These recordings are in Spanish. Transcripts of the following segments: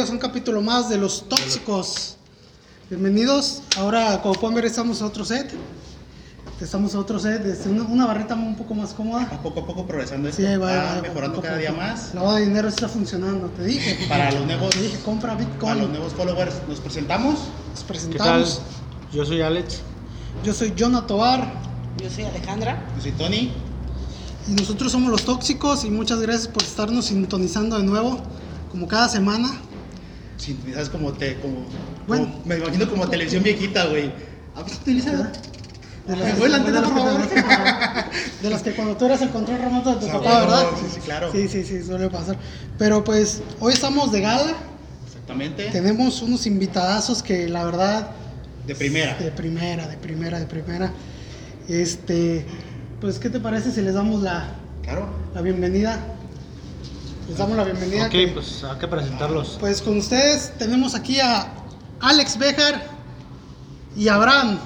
Bienvenidos. A un capítulo más de Los Tóxicos. Bienvenidos. Ahora, como pueden ver, estamos a otro set. Estamos a otro set, este, una, una barrita un poco más cómoda. A poco a poco progresando esto. Sí, va, va va, mejorando poco cada día más. La de dinero está funcionando, te dije. Para los nuevos, Te dije, compra para Bitcoin. los nuevos followers, nos presentamos. Nos ¿Qué tal? presentamos. Yo soy Alex. Yo soy Jonah Tobar Yo soy Alejandra. Yo soy Tony. y nosotros somos Los Tóxicos y muchas gracias por estarnos sintonizando de nuevo, como cada semana. ¿Sabes cómo te.? Como, Bueno. como- me imagino como televisión viejita, güey. ¿A veces utiliza? De la las por favor. que- de las que cuando tú eras el control remoto de tu papá, ¿verdad? sí, sí, claro. Sí, sí, sí, suele pasar. Pero pues hoy estamos de gala. Exactamente. Tenemos unos invitadazos que la verdad De primera. de primera, de primera, de primera. Este, pues ¿qué te parece si les damos la, Claro. la bienvenida? Les damos la bienvenida. Ok, que- pues hay que presentarlos. pues con ustedes tenemos aquí a Alex Bejar y Abraham.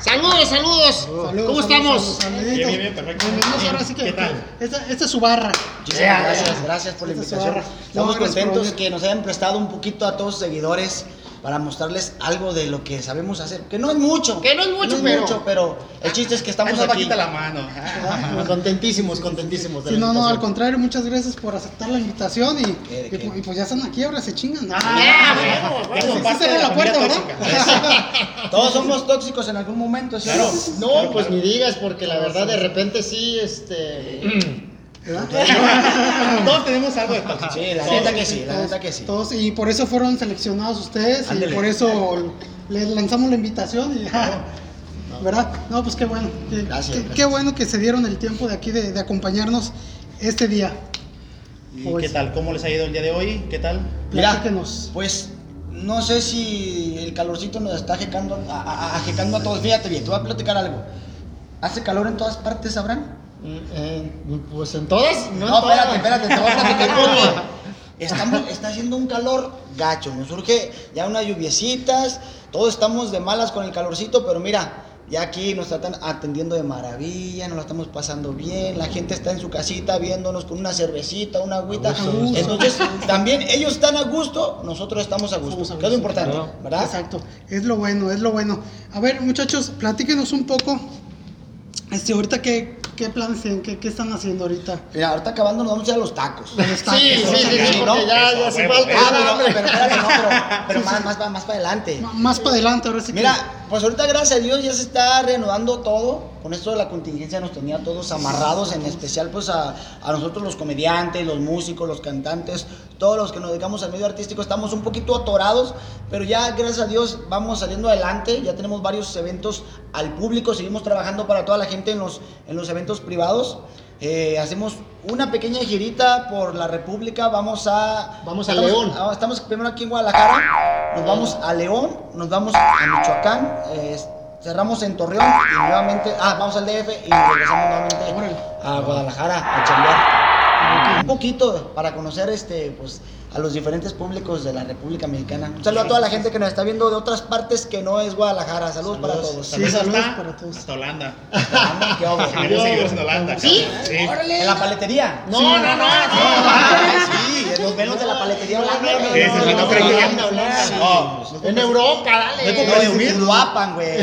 Saludos, saludos. Saludos, ¿Cómo saludos, estamos? Bien, bien, bien, perfecto. Bienvenidos Bien, ahora sí que ¿qué tal? Esta, esta es su barra. Muchísimas gracias, gracias por la invitación. Estamos No, contentos que nos hayan prestado un poquito a todos sus seguidores para mostrarles algo de lo que sabemos hacer. Que no es mucho. Que no es mucho, pero- pero el chiste es que estamos Ay, no, aquí. la mano. Ah, Contentísimos, contentísimos. de Sí, la no, no, al contrario, muchas gracias por aceptar la invitación y, ¿Qué, de y qué? pu- y pues ya están aquí, ahora se chingan. Ya, bueno, Ya bueno. cerró de la puerta, tóxica. Todos somos tóxicos en algún momento, ¿sí? Claro. No, Claro, pues claro. ni digas, porque la verdad de repente sí, este... ¿verdad? Todos tenemos algo de tóxico. Sí, la Todos. neta que sí, la Todos- neta que sí. Todos, y por eso fueron seleccionados ustedes Ándele. y por eso les lanzamos la invitación y ¿verdad? No, pues qué bueno. Qué, Gracias, qué- gracias. qué bueno que se dieron el tiempo de aquí de, de acompañarnos este día. ¿Y Pues- qué tal? ¿Cómo les ha ido el día de hoy? ¿Qué tal? Mira, pues no sé si el calorcito nos está ajecando a, a- a todos. Fíjate bien, te voy a platicar algo. ¿Hace calor en todas partes, Abraham? Eh, pues en todas, no, No, en todas. espérate, espérate, te voy a platicar porque estamos, está haciendo un calor gacho, nos surge ya unas lluviecitas, todos estamos de malas con el calorcito, pero mira, ya aquí nos están atendiendo de maravilla, nos la estamos pasando bien, la gente está en su casita viéndonos con una cervecita, una agüita, A gusto. entonces también ellos están a gusto, nosotros estamos a gusto, Estamos a que es lo importante, claro. ¿verdad? Exacto, es lo bueno, es lo bueno. A ver, muchachos, platíquenos un poco. Este, ahorita qué, qué planes tienen, qué, qué están haciendo ahorita. Mira, ahorita acabando nos vamos a ir a los tacos. Los tacos, Sí, sí, ¿no? sí, sí, ¿no? ya, ya se huevo, va a eso. Ah, pero, pero pero, pero más, más, más para adelante. M- Más para adelante, ahora sí que. Mira, pues ahorita gracias a Dios ya se está reanudando todo. Con esto de la contingencia nos tenía todos amarrados, en especial pues a, a nosotros los comediantes, los músicos, los cantantes, todos los que nos dedicamos al medio artístico estamos un poquito atorados, pero ya gracias a Dios vamos saliendo adelante, ya tenemos varios eventos al público, seguimos trabajando para toda la gente en los, en los eventos privados. Eh, hacemos una pequeña girita por la República, vamos a... Vamos a estamos- León. ah, Estamos primero aquí en Guadalajara, nos vamos a León, nos vamos a Michoacán, eh, cerramos en Torreón y nuevamente, ah, vamos al DF y regresamos nuevamente a Guadalajara a chambear. Un poquito para conocer este, pues, a los diferentes públicos de la República Mexicana. Un saludo a toda la gente que nos está viendo de otras partes que no es Guadalajara. Saludos, para todos. Sí, saludos hasta, para todos. Hasta Holanda. Anda, qué obvio. Tenemos seguidores en Holanda. ¿Sí? Sí. ¿En la paletería? No, no, no, no. Ah, sí, los velos de la paletería holanda. Sí, sí, sí, no creo que-. No, En Europa, No es por dale. No, presumir. en Uruapan, güey.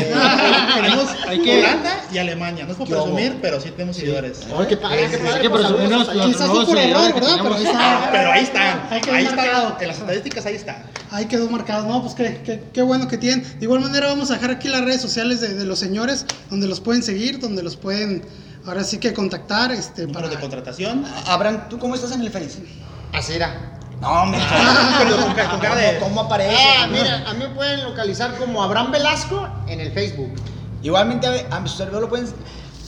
Tenemos Hay que- Holanda y Alemania. No es por ¿Qué hubo? presumir, pero sí tenemos seguidores. Ay, qué padre, qué pues, saludos los-. Quizás nuevos por error, seguidores que ¿verdad? Pero ahí está. Pero ahí están. Ahí quedó Ahí marcado. están. En las estadísticas ahí están. Ahí quedó marcado, no, pues qué, qué, qué bueno que tienen. De igual manera vamos a dejar aquí las redes sociales de, de los señores, donde los pueden seguir, donde los pueden ahora sí que contactar, este, Número para... de contratación. Abraham, ¿tú cómo estás en el Face? Así era. No, hombre. Pero con ca- con cara de- ¿Cómo, aparece? Ah, mira, a mí me pueden localizar como Abraham Velasco en el Facebook. Igualmente a, a mi servidor lo pueden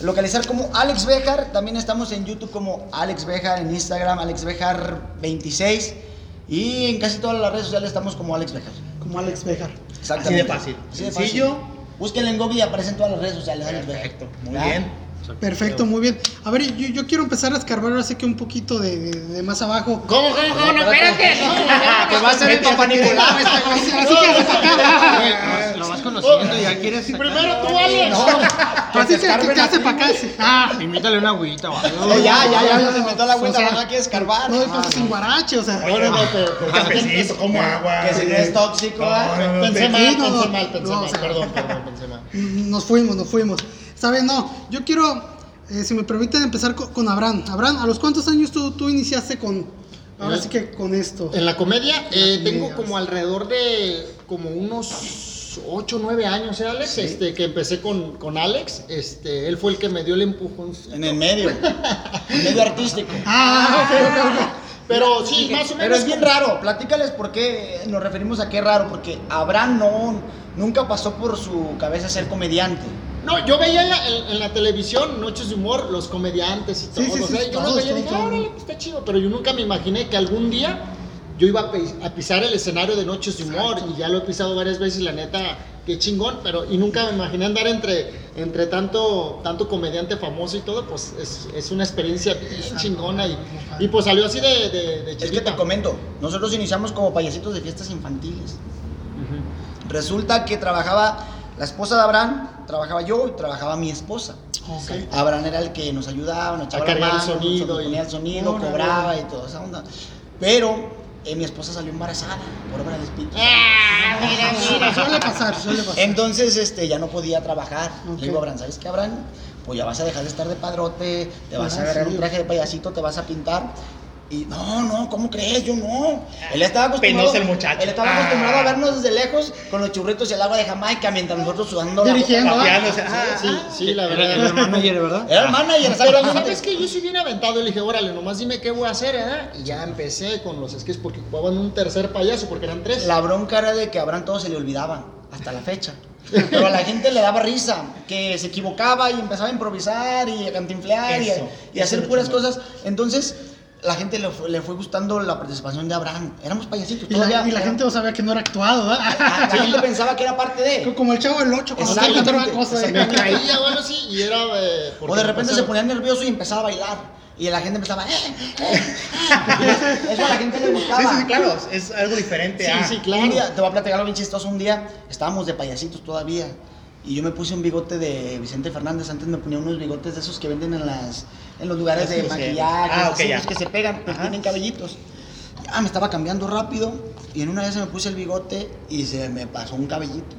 localizar como Alex Bejar. También estamos en YouTube como Alex Bejar, en Instagram Alex Bejar 26 y en casi todas las redes sociales estamos como Alex Bejar. Como Alex Bejar. Así de fácil. Así de Sencillo. fácil. Búsquenle en Google y aparecen todas las redes sociales. Alex Bejar. Perfecto. Muy ¿Ya? bien. Perfecto, muy bien. A ver, yo, yo quiero empezar a escarbar así que un poquito de, de- de más abajo. ¿Cómo, cómo, cómo? No, espérate. Que va a ser el papá Nicolau este güey. Así que acá. Lo vas conociendo y ya quieres. Primero tú, Alex. Así que, hace para acá. sí. Ah, Invítale una agüita o algo. Eh, ya, ya, ya, ya se metió la sea, no hay que escarbar. no, pasa sin guarache, o sea. No, no, cafecito, como agua. Que si no es tóxico, Pensé mal, Sí, pensé mal, pensé mal. Perdón, perdón, pensé mal. Nos fuimos, nos fuimos. ¿Saben? No, yo quiero, eh, si me permiten, empezar co- con, Abraham. Abraham, ¿a los cuántos años tú, tú iniciaste con, ahora sí que con esto? En la comedia eh, La tengo comedia, como alrededor de como unos 8 o 9 años, ¿eh, Alex? Este, que empecé con, con Alex. Este, él fue el que me dio el empujón. En el medio. En medio artístico. Ah, ok, ok, ok. Pero sí, más o menos. Pero es bien como- raro, platícales por qué nos referimos a qué raro, porque Abraham no, nunca pasó por su cabeza ser comediante. No, yo veía en la, en- en la televisión, Noches de Humor, los comediantes y todo. Sí, sí, o sea, sí, yo los veía y dije, todos. "Ah, órale, pues está chido. Pero yo nunca me imaginé que algún día yo iba a, pis- a pisar el escenario de Noches de Humor. Y ya lo he pisado varias veces y la neta, qué chingón. Pero, y nunca me imaginé andar entre, entre tanto, tanto comediante famoso y todo. Pues es, es una experiencia bien chingona. Y, y pues salió así de, de, de Es que te comento, nosotros iniciamos como payasitos de fiestas infantiles. Resulta que trabajaba la esposa de Abraham, trabajaba yo y trabajaba mi esposa. Ok. Abraham era el que nos ayudaba, nos echaba A el sonido y- ponía el sonido, cobraba y toda esa onda. Pero eh, mi esposa salió embarazada por obra del espíritu. Ah, mira, mira. Suele pasar, suele pasar. Entonces, este, ya no podía trabajar. Le digo, Abraham, ¿sabes qué, Abraham? Pues ya vas a dejar de estar de padrote, te vas Ah, a agarrar sí. un traje de payasito, te vas a pintar. Y no, no, ¿cómo crees? Yo no. Él estaba acostumbrado. Penoso el muchacho. Él estaba Ah. acostumbrado a vernos desde lejos con los churritos y el agua de Jamaica mientras nosotros sudando la Dirigiendo, boca. ¿ah? Rapeándose. Ah, Sí, sí, la Era verdad. el manager, ¿verdad? Era el manager, Pero sabes que yo soy bien aventado y le dije, órale, nomás dime qué voy a hacer, ¿eh? Y ya empecé con los sketches porque jugaban un tercer payaso, porque eran tres. La bronca era de que a Abraham todo se le olvidaba, hasta la fecha. Pero a la gente le daba risa, que se equivocaba y empezaba a improvisar y a cantinflear y, Eso, y hacer es puras cosas. Entonces, la gente le fue, le fue gustando la participación de Abraham. Éramos payasitos. Y la, todavía y la era- gente no sabía que no era actuado, la, ¿verdad? la gente pensaba que era parte de. Como el chavo del 8 cuando está Exactamente, encontraba cosas. ahí. Me caía o algo así y era. eh, porque O de repente se ponía nervioso y empezaba a bailar. Y la gente empezaba. "Eh, eh". Eso a la gente le gustaba. Sí, sí, claro. Es algo diferente. Sí, a- sí, Un claro. día, te voy a platicar algo bien chistoso. Un día estábamos de payasitos todavía. Y yo me puse un bigote de Vicente Fernández. Antes me ponía unos bigotes de esos que venden en las en los lugares de maquillaje. Ah, ok, así, ya. los que se pegan, pues tienen cabellitos. Ya me estaba cambiando rápido. Y en una vez se me puse el bigote y se me pasó un cabellito.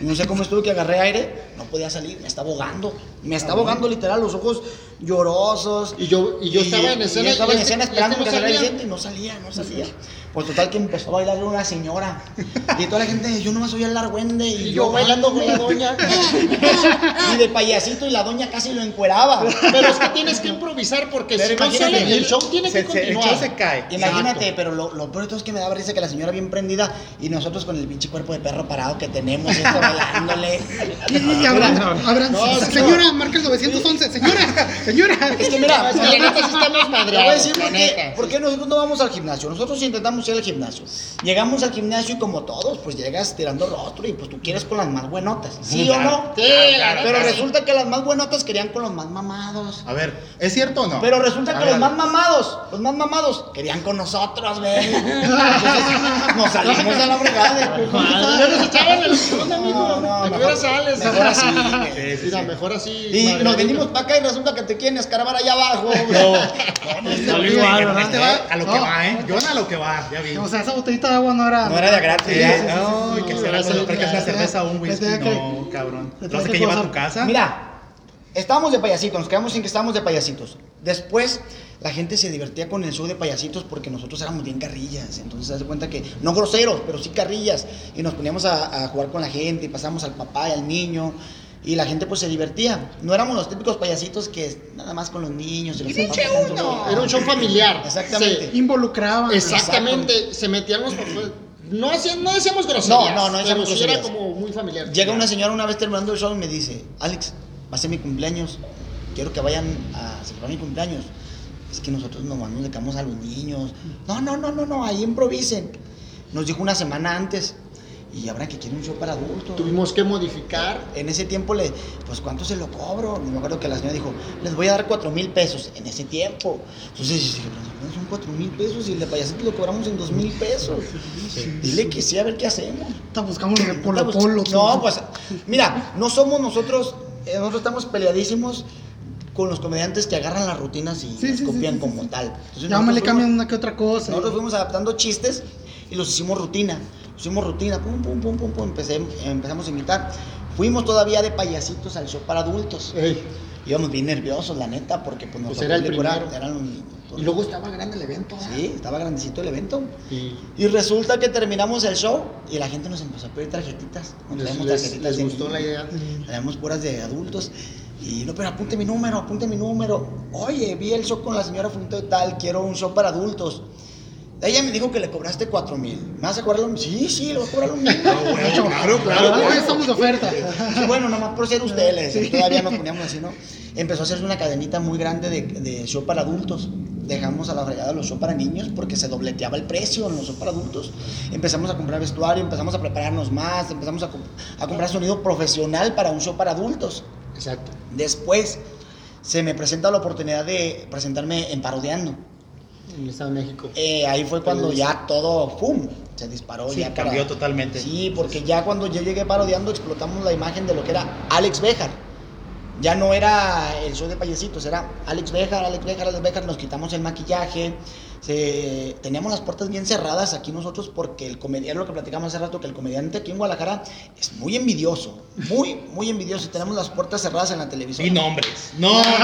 No sé cómo estuve que agarré aire, no podía salir, me estaba ahogando. Me Ah, estaba ahogando literal, los ojos llorosos. Y yo, y yo estaba en escena. estaba en esperando que saliera. Vicente y no salía, no salía. Pues total que empezó a bailar una señora. Y toda la gente, yo nomás oía el argüende y, Y yo bailando con la doña. Y de payasito y la doña casi lo encueraba. Pero es que tienes que improvisar porque Pero si no sale, el show tiene se, que se- el continuar. show se cae. Imagínate, pero lo, lo peor de todo es que me daba risa que la señora bien prendida y nosotros con el pinche cuerpo de perro parado que tenemos, esto bailándole. Y, y No, se- no. señora, marca el 911, señora, señora. Es que mira, la neta sí estamos madreados. por qué, nosotros no vamos al gimnasio. Nosotros intentamos ir al gimnasio. Llegamos al gimnasio y como todos, pues llegas tirando rostro y pues tú quieres con las más buenotas. ¿Sí o no? Sí, la neta Pero sí. resulta que las más buenotas querían con los más mamados. A ver, ¿es cierto o no? Pero resulta A que ver, los más mamados, los más mamados, querían con nosotros, güey. Entonces, nos salimos a la fregada. Ya nos echaban el amigo. No, no, ¿A qué mejor- hora sales? mejor así. Sí, sí, Mira, sí. mejor así. Y nos venimos para acá y resulta que te quieren escarbar allá abajo. Salió igual, ¿verdad? Este va a lo que No. va, ¿eh? Yo a lo que va, ya vi. O sea, esa botellita de agua no era. No era de gratis. Sí, ¿eh? Que No, será no, con no, que es no, una cerveza o un no, whisky. No, cabrón. ¿Lo hace que lleva a tu casa? Mira, estábamos de payasitos, nos quedamos sin que estábamos de payasitos. Después, la gente se divertía con el show de payasitos porque nosotros éramos bien carrillas. Entonces, se hace cuenta que, no groseros, pero sí carrillas. Y nos poníamos a, a jugar con la gente y pasamos al papá y al niño. Y la gente pues se divertía. No éramos los típicos payasitos que nada más con los niños. Y los papás pasando- Era un show familiar. Exactamente. Involucraban. Exactamente, se metían los papás. No, hacían- no decíamos groserías. No, no, no pero decíamos sí era groserías. como muy familiar. Llega una señora una vez terminando el show y me dice, Alex, va a ser mi cumpleaños, quiero que vayan a celebrar mi cumpleaños. Es que nosotros nomás nos dedicamos a los niños. No, no, no, no, no, ahí improvisen. Nos dijo una semana antes. Y habrá que quiere un show para adultos. Tuvimos que modificar. En ese tiempo, le, pues, ¿cuánto se lo cobro? Y me acuerdo que la señora dijo, les voy a dar cuatro mil pesos en ese tiempo. Entonces, "Pero son cuatro mil pesos y el de payasito lo cobramos en dos mil pesos. Dile que sí, a ver qué hacemos. Ahorita buscamos de Polo Pues, Polo. No, pues, mira, no somos nosotros, eh, nosotros estamos peleadísimos con los comediantes que agarran las rutinas y Sí, las sí, copian sí, sí, como sí. tal. Entonces, Ya me le cambian una que otra cosa. nosotros fuimos adaptando chistes y los hicimos rutina. Hicimos rutina, pum, pum, pum, pum, pum, empecé, empezamos a imitar. Fuimos todavía de payasitos al show para adultos. Ey, Íbamos bien nerviosos, la neta, porque pues, nos Pues era el primero. eran Y luego estaba grande el evento. ¿eh? Sí, estaba grandecito el evento. Y Y resulta que terminamos el show y la gente nos empezó a pedir tarjetitas. Nos les, les- tarjetitas les de gustó la idea. Traemos puras de adultos. Y no, pero apunte mi número, apunte mi número. Oye, vi el show con la señora Funto de tal, quiero un show para adultos. Ella me dijo que le cobraste cuatro mil. ¿Me vas a cobrar lo mismo? Sí, sí, le voy a cobrar lo mismo. Claro, claro. Hoy estamos de oferta. Sí, bueno, nomás por ser ustedes, decía, todavía nos poníamos así, ¿no? Empezó a hacerse una cadenita muy grande de, de show para adultos. Dejamos a la fregada los show para niños porque se dobleteaba el precio en los show para adultos. Empezamos a comprar vestuario, empezamos a prepararnos más, empezamos a, a comprar sonido profesional para un show para adultos. Exacto. Después se me presenta la oportunidad de presentarme en Parodiando. En el Estado de México. Eh, ahí fue cuando ya todo, ¡pum! Se disparó. Sí, ya cambió totalmente. Sí, porque ya cuando yo llegué parodiando explotamos la imagen de lo que era Alex Bejar. Ya no era el show de payasitos, era Alex Bejar, Alex Bejar, Alex Bejar. Nos quitamos el maquillaje. Se- teníamos las puertas bien cerradas aquí nosotros porque el comediante, lo que platicamos hace rato, que el comediante aquí en Guadalajara es muy envidioso. Muy, muy envidioso. Y tenemos las puertas cerradas en la televisión. Y nombres. Nombres,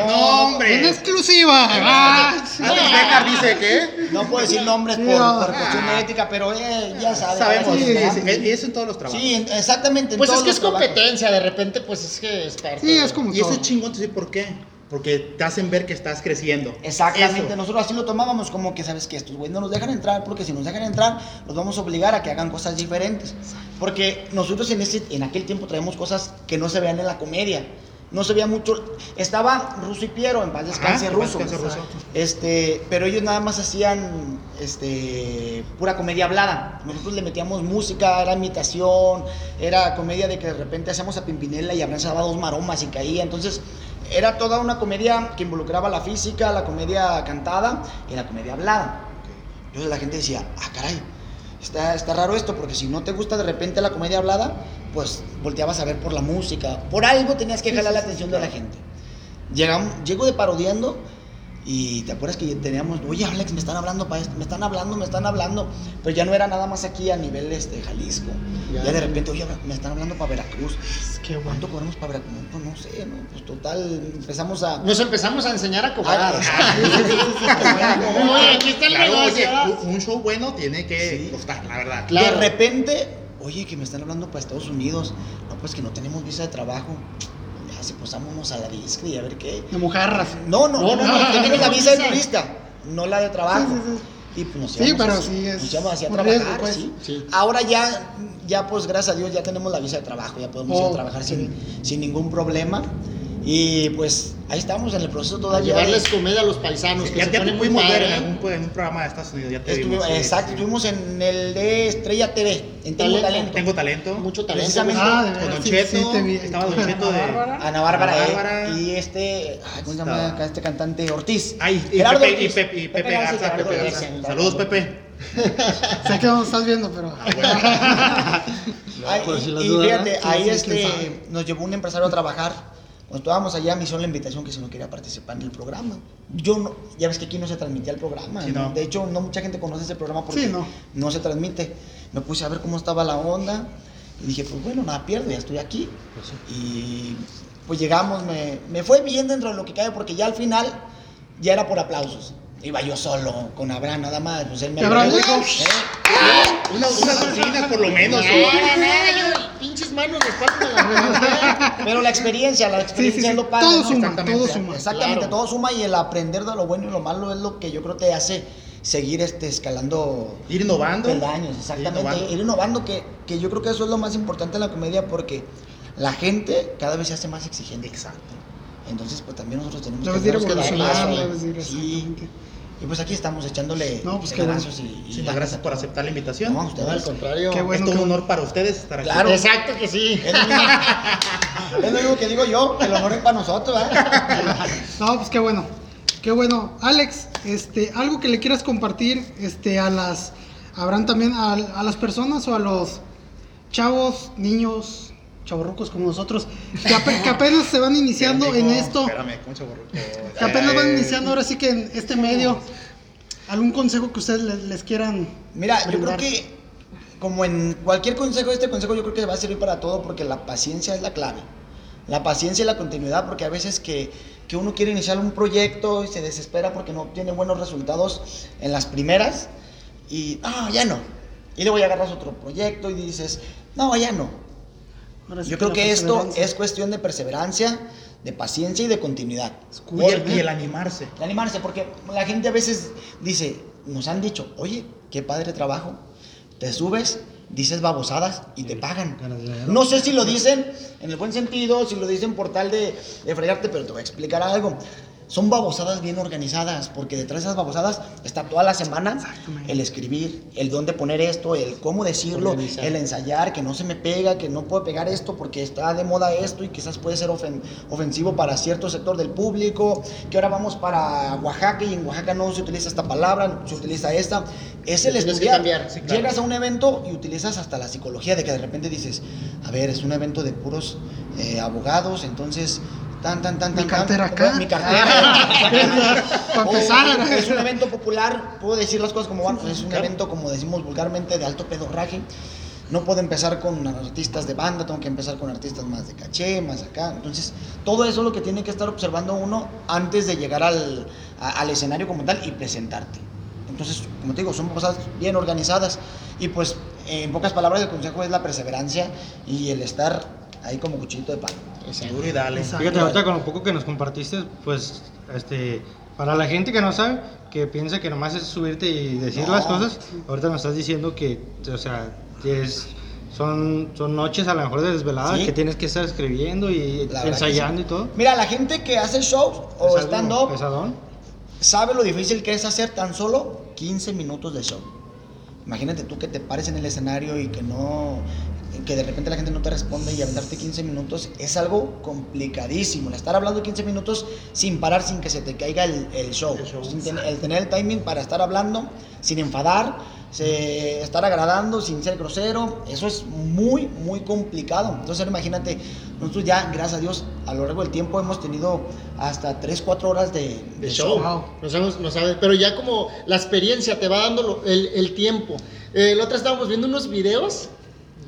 En nombres. exclusiva. Ah, Bejar dice que. No puedo decir nombres por, por cuestión de ética, pero eh, ya sabes. Sabemos. Sí, eso en todos los trabajos. Sí, en- exactamente. en Pues es que es trabajos. competencia, de repente, pues es que es parte. Sí, es como Y eso todo. es chingón, ¿sí? ¿por qué? Porque te hacen ver que estás creciendo. Exactamente, Eso. nosotros así lo tomábamos como que, ¿sabes que Estos güeyes no nos dejan entrar porque si nos dejan entrar, los vamos a obligar a que hagan cosas diferentes. Porque nosotros en, ese, en aquel tiempo traemos cosas que no se veían en la comedia. No se veía mucho. Estaba Ruso y Piero, en paz descanse Ajá, Ruso. descanse Ruso. Este, pero ellos nada más hacían este, pura comedia hablada. Nosotros le metíamos música, era imitación, era comedia de que de repente hacíamos a Pimpinela y abrazaba dos maromas y caía. Entonces, era toda una comedia que involucraba la física, la comedia cantada y la comedia hablada. Entonces la gente decía, ah, caray, está, está raro esto, porque si no te gusta de repente la comedia hablada, pues volteabas a ver por la música. Por algo tenías que jalar la atención de la gente. Llegamos, llego de parodiando y te acuerdas que teníamos, oye Alex, me están hablando para esto, me están hablando, me están hablando, pero ya no era nada más aquí a nivel este, Jalisco. Ya. Ya, de repente, oye, me están hablando para Veracruz. Qué bueno. ¿Cuánto cobramos para Veracruz? No, pues no sé, ¿no? Pues total, empezamos a... Nos empezamos a enseñar a cobrar. Ah. Oye, aquí está el Claro, negocio. oye, un- un show bueno tiene que Sí. costar, la verdad. Claro. De repente, oye, que me están hablando para Estados Unidos. No, pues que no tenemos visa de trabajo. Ya, si posámonos a la disco y a ver qué. De mojarras. No, no, no, No, no, no, no, tenemos la no, visa de turista, no la de trabajo. Sí, sí, Y pues nos Sí, pero así, sí es nos así a trabajar, riesgo, pues. sí. Sí. Ahora ya, ya pues gracias a Dios ya tenemos la visa de trabajo, ya podemos ir Oh, a trabajar sí. sin, sin ningún problema. Y pues ahí estamos en el proceso A todavía. llevarles de- comedia a los paisanos. que Ya, se ya te ponen muy pudimos ver en algún, en un programa de Estados Unidos. Ya te Estuvi- vimos, sí, exacto, sí. estuvimos en el de Estrella TV, en Tengo Talento. Talento. Tengo talento. Mucho talento. Precisamente. Ah, Con veras. Don sí, Cheto. sí, te vi. Estaba Don Cheto de. Ana Bárbara, Ana eh, Bárbara. y este, ay, ¿cómo se llama acá este cantante? Ortiz. Ay, y Gerardo Pepe, y. Pepe, y Pepe Garza Pepe. Garza. Saludos, Pepe. Sé que no estás viendo, pero. Ay, Por si y, y fíjate, ahí este, nos llevó un empresario a trabajar. Cuando estábamos allá me hicieron la invitación que si no quería participar en el programa. Yo no, ya ves que aquí no se transmitía el programa. Sí, ¿no? no. De hecho, no mucha gente conoce ese programa porque Sí, no. no. se transmite. Me puse a ver cómo estaba la onda y dije, pues bueno, nada pierdo, ya estoy aquí. Y pues llegamos, me, me fue bien dentro de lo que cabe porque ya al final ya era por aplausos. Iba yo solo, con Abraham nada más. Pues él me ¿Y Abraham dijo? ¿eh? Una- unas por lo menos. No, ¿eh? yo, pinches manos, les parto la. Pero la experiencia, la experiencia sí, sí. es lo padre. Todo ¿no? suma, Exactamente. todo suma. Exactamente, Claro. todo suma y el aprender de lo bueno y lo malo es lo que yo creo te hace seguir este, escalando Ir innovando. peldaños, exactamente. Ir innovando. Ir innovando, que, que yo creo que eso es lo más importante en la comedia porque la gente cada vez se hace más exigente. Exacto. Entonces, pues también nosotros tenemos Debes de ir que dar Sí. Y pues aquí estamos echándole No, pues y, y Sí, gracias por aceptar la invitación. No, No, ustedes. al contrario. Qué bueno. es todo un honor para ustedes estar aquí. Claro. Exacto que sí. Es lo, mismo, es lo mismo que digo yo, que el honor es para nosotros, ¿eh? No, pues qué bueno. Qué bueno. Alex, este, algo que le quieras compartir este, a las. Habrán también a, a las personas o a los chavos, niños, chavorrucos como nosotros, que, ape- que apenas se van iniciando en Espérame, esto, Espérame, ¿cómo que apenas van Eh, iniciando ahora sí que en este medio. ¿Algún consejo que ustedes les, les quieran? Mira, yo creo brindar? que como en cualquier consejo, este consejo yo creo que va a servir para todo porque la paciencia es la clave. La paciencia y la continuidad, porque a veces que, que uno quiere iniciar un proyecto y se desespera porque no obtiene buenos resultados en las primeras y, ah, ya no. Y luego ya agarras otro proyecto y dices, no, ya no. Ahora sí Yo creo la que esto es cuestión de perseverancia, de paciencia y de continuidad. Y el, y el animarse. De animarse, porque la gente a veces dice, nos han dicho, oye, qué padre trabajo, te subes, dices babosadas y te pagan. No sé si lo dicen en el buen sentido, si lo dicen por tal de, de fregarte, pero te voy a explicar algo. Son babosadas bien organizadas, porque detrás de esas babosadas está toda la semana el escribir, el dónde poner esto, el cómo decirlo, Organizar. el ensayar, que no se me pega, que no puedo pegar esto porque está de moda esto y quizás puede ser ofen- ofensivo para cierto sector del público, que ahora vamos para Oaxaca y en Oaxaca no se utiliza esta palabra, se utiliza esta. Es el estudiar. cambiar, sí, claro. Llegas a un evento y utilizas hasta la psicología de que de repente dices, a ver, es un evento de puros eh, abogados, entonces... Tan, tan, tan, Mi cartera tan, acá. Mi cartera. Para O empezar. es un evento popular, puedo decir las cosas como van, es un claro. evento, como decimos vulgarmente, de alto pedorraje. No puedo empezar con artistas de banda, tengo que empezar con artistas más de caché, más acá. Entonces, todo eso es lo que tiene que estar observando uno antes de llegar al, a- al escenario como tal y presentarte. Entonces, como te digo, son cosas bien organizadas. Y pues, en pocas palabras, el consejo es la perseverancia y el estar ahí como cuchillito de palo. Duro y dale. Exacto. Fíjate, ahorita con lo poco que nos compartiste, pues, este, para la gente que no sabe, que piensa que nomás es subirte y decir No. las cosas, ahorita nos estás diciendo que, o sea, es, son, son noches a lo mejor de desvelada Sí. que tienes que estar escribiendo y ensayando sí. y todo. Mira, la gente que hace shows o stand-up sabe lo difícil que es hacer tan solo 15 minutos de show. Imagínate tú que te pares en el escenario y que no que de repente la gente no te responde y aventarte 15 minutos es algo complicadísimo. El estar hablando 15 minutos sin parar, sin que se te caiga el, el show. Sin ten- el tener el timing para estar hablando sin enfadar, se- estar agradando sin ser grosero. Eso es muy, muy complicado. Entonces imagínate, nosotros ya, gracias a Dios, a lo largo del tiempo hemos tenido hasta 3, 4 horas de, de show. No sabemos, no sabes, pero ya como la experiencia te va dando lo- el, el tiempo. Eh, la otra estábamos viendo unos videos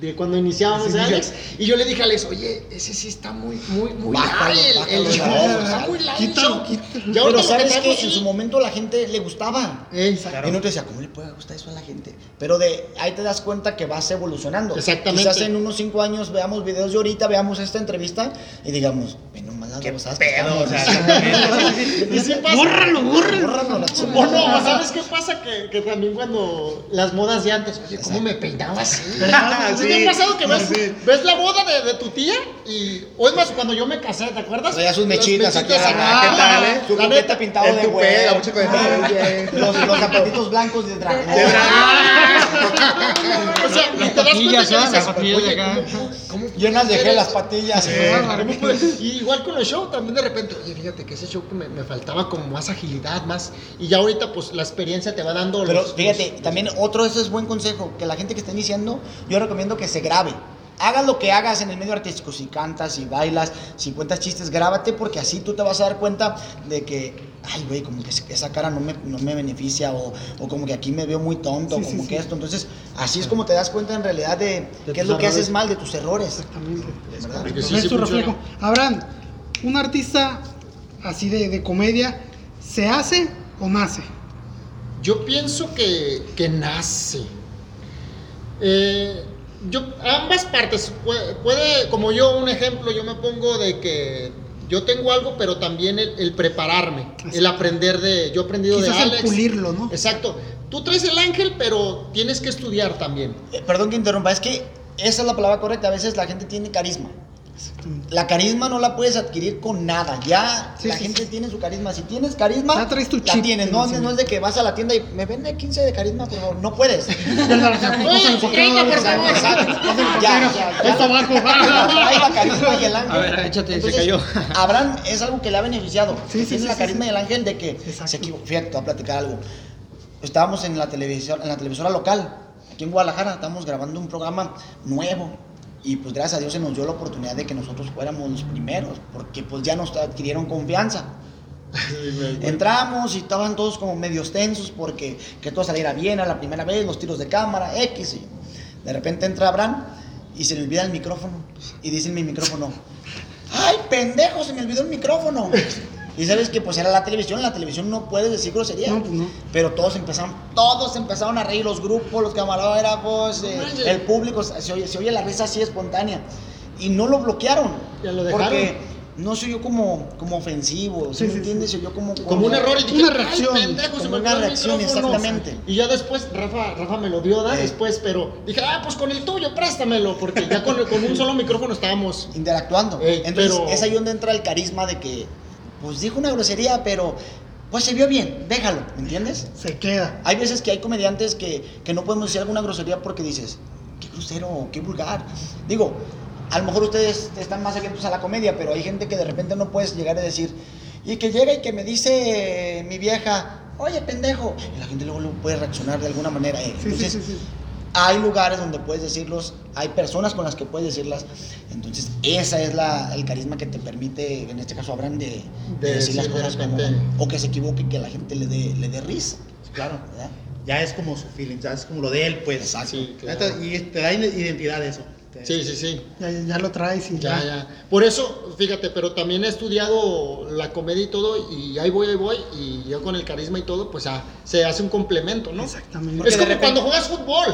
de cuando iniciábamos Sí, Alex y yo le dije a Alex, oye, ese sí está muy, muy, muy Bájalo, el, el show, bájalo. está muy largo Quítalo, quítalo. Ya Pero sabes que traemos, en sí. su momento la gente le gustaba. Claro. Y no te decía, ¿cómo le puede gustar eso a la gente? Pero de ahí te das cuenta que vas evolucionando. Exactamente. Quizás en unos cinco años veamos videos de ahorita, veamos esta entrevista y digamos, ven nomás las ¿Qué que pedo? O sea, diciendo". Y sí pasa. Bórralo, bórralo. Bórralo, la O no, ¿sabes qué pasa? Que, que también cuando las modas de antes, oye, ¿cómo me peinaba así? Ah, ¿Sí ha pasado que ves, Sí. ves la boda de, de tu tía? Y, o es más, cuando yo me casé, ¿te acuerdas? Traía sus mechitas acá. ah, ¿qué tal, eh? Su de güey. la mucha con- Los, los zapatitos blancos de dragón. De O sea, y te das cuenta patillas, que dices, Las patillas de oye, acá. ¿cómo, cómo Llenas de gel las patillas. Y igual con el show, también de repente, oye, fíjate que ese show me, me faltaba como más agilidad, más. Y ya ahorita, pues la experiencia te va dando Pero los- fíjate, los- también otro, eso es buen consejo, que la gente que está iniciando, yo recomiendo que se grabe. Hagas lo que hagas en el medio artístico, si cantas, si bailas, si cuentas chistes, grábate porque así tú te vas a dar cuenta de que, ay, güey, como que esa cara no me, no me beneficia o, o como que aquí me veo muy tonto, Sí, como sí, que sí. esto. Entonces, así es como te das cuenta en realidad de, De qué es lo que haces mal, de tus errores. Exactamente. ¿verdad? Sí tu reflejo. Abraham, un artista así de, de comedia, ¿se hace o nace? Yo pienso que, que nace. Eh, yo, ambas partes. Puede, puede, como yo, un ejemplo, yo me pongo de que yo tengo algo, pero también el, el prepararme, el aprender de. Yo he aprendido Quizás de el Alex. pulirlo, ¿no? Exacto. Tú traes el ángel, pero tienes que estudiar también. Eh, perdón que interrumpa, es que esa es la palabra correcta. A veces la gente tiene carisma, La carisma no la puedes adquirir con nada. Ya Sí, la sí, gente sí. tiene su carisma. Si tienes carisma, Ya traes tu la chip tienes. No, no es de que vas a la tienda y me vende 15 de carisma, por favor. No puedes. Uy, 30, por favor. ya, ya, ya. Esto abajo. Trae la carisma y el ángel. A ver, échate, se cayó. Abraham es algo que le ha beneficiado. Sí, sí, Tiene sí, la sí, carisma sí. y el ángel de que Exacto. se equivocó. Fíjate, te voy a platicar algo. Estábamos en la televisión, en la televisora local, aquí en Guadalajara, estábamos grabando un programa nuevo. Y pues gracias a Dios se nos dio la oportunidad de que nosotros fuéramos los primeros, porque pues ya nos adquirieron confianza. Entramos y estaban todos como medios tensos porque que todo saliera bien a la primera vez, los tiros de cámara, X. Y de repente entra Abraham y se le olvida el micrófono. Y dice en mi micrófono, ¡ay, pendejo! Se me olvidó el micrófono. Y sabes que pues era la televisión, la televisión no puedes decir grosería. No, pues no. Pero todos empezaron, todos empezaron a reír, los grupos, los camarógrafos, eh, manches. el público, se oye, se oye la risa así espontánea. Y no lo bloquearon. Ya lo dejaron. Porque no se oyó como, como ofensivo, ¿sí, Sí, me sí, entiendes? Se oyó como, Como un error y dije, Una "Ay, reacción". pendejo, Como una reacción, micrófono". exactamente. Y ya después, Rafa, Rafa me lo dio, ¿da? Eh. Después, pero dije, ah, pues con el tuyo, préstamelo, porque ya con, con un solo micrófono estábamos. interactuando. Ey, Entonces pero- es ahí donde entra el carisma de que, pues dijo una grosería, pero pues se vio bien, déjalo, ¿me entiendes? Se queda. Hay veces que hay comediantes que, que no podemos decir alguna grosería porque dices, qué grosero, qué vulgar. Digo, a lo mejor ustedes están más abiertos a la comedia, pero hay gente que de repente no puedes llegar a decir, y que llega y que me dice eh, mi vieja, oye pendejo, y la gente luego, luego puede reaccionar de alguna manera. eh. Sí, sí, Entonces, sí, sí. Hay lugares donde puedes decirlos, hay personas con las que puedes decirlas. Entonces, esa es la, el carisma que te permite, en este caso, Abraham, de, de De decir las decir cosas como, o que se equivoque y que la gente le dé, le dé risa. Claro, ¿verdad? Ya es como su feeling, ya es como lo de él, pues. Exacto. Sí, claro. Y te da identidad eso. Sí, sí, sí. Ya, ya lo traes y Ya, ya. ya. Por eso, fíjate, pero también he estudiado la comedia y todo, y ahí voy, ahí voy, y yo con el carisma y todo, pues ah, se hace un complemento, ¿no? Exactamente. Porque Es como repente- cuando juegas fútbol.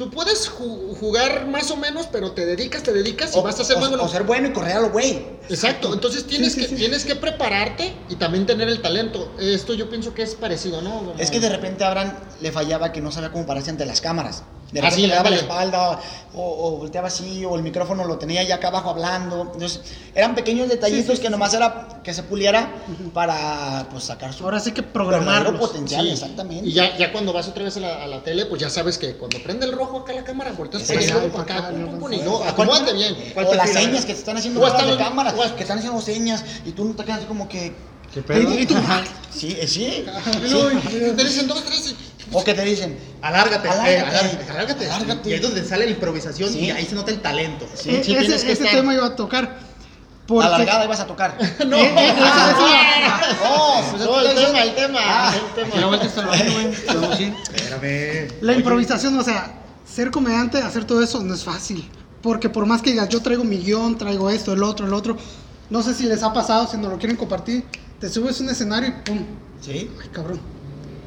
Tú puedes ju- jugar más o menos, pero te dedicas, te dedicas y O, vas a ser o- bueno. o ser bueno y correr a lo güey. Exacto, entonces tienes, Sí, sí, que, sí. tienes que prepararte y también tener el talento. Esto yo pienso que es parecido, ¿no? Como- Es que de repente a Abraham le fallaba que no sabía cómo pararse ante las cámaras. De Ah, repente sí, le daba la espalda o, o volteaba así o el micrófono lo tenía ya acá abajo hablando. Entonces eran pequeños detallitos Sí, sí, sí, que nomás era que se puliera para pues sacar su Ahora sí que programarlos. potencial, Sí, exactamente. Y ya, ya cuando vas otra vez a la, a la tele, pues ya sabes que cuando prende el rojo acá la cámara, volteas Sí, para sí, acá, sí. no, ¿A cuál- acomódate bien. ¿Cuál O las señas que te están haciendo de cámara, que están haciendo señas y tú no te quedas así como que ¿Qué pedo? Y- tú- sí, eh, sí. Uy, Te dicen dos, tres y... O que te dicen, Alárgate, eh, Alárgate. alárgate, alárgate. Alárgate. Y ahí es donde sale la improvisación Sí. y ahí se nota el talento. Sí, E- sí, ese ese estar- tema iba a tocar. Porque, la largada ibas a tocar. No, Eh, eh, eso- eso- No, pues no, es el tema, el tema, Ah. el Y la tema. vuelta está güey. Espérame. La improvisación, o sea, ser comediante, hacer todo eso no es fácil. Porque por más que digas, yo traigo mi guion, traigo esto, el otro, el otro, no sé si les ha pasado, si no lo quieren compartir, te subes a un escenario y pum, Sí, ay cabrón,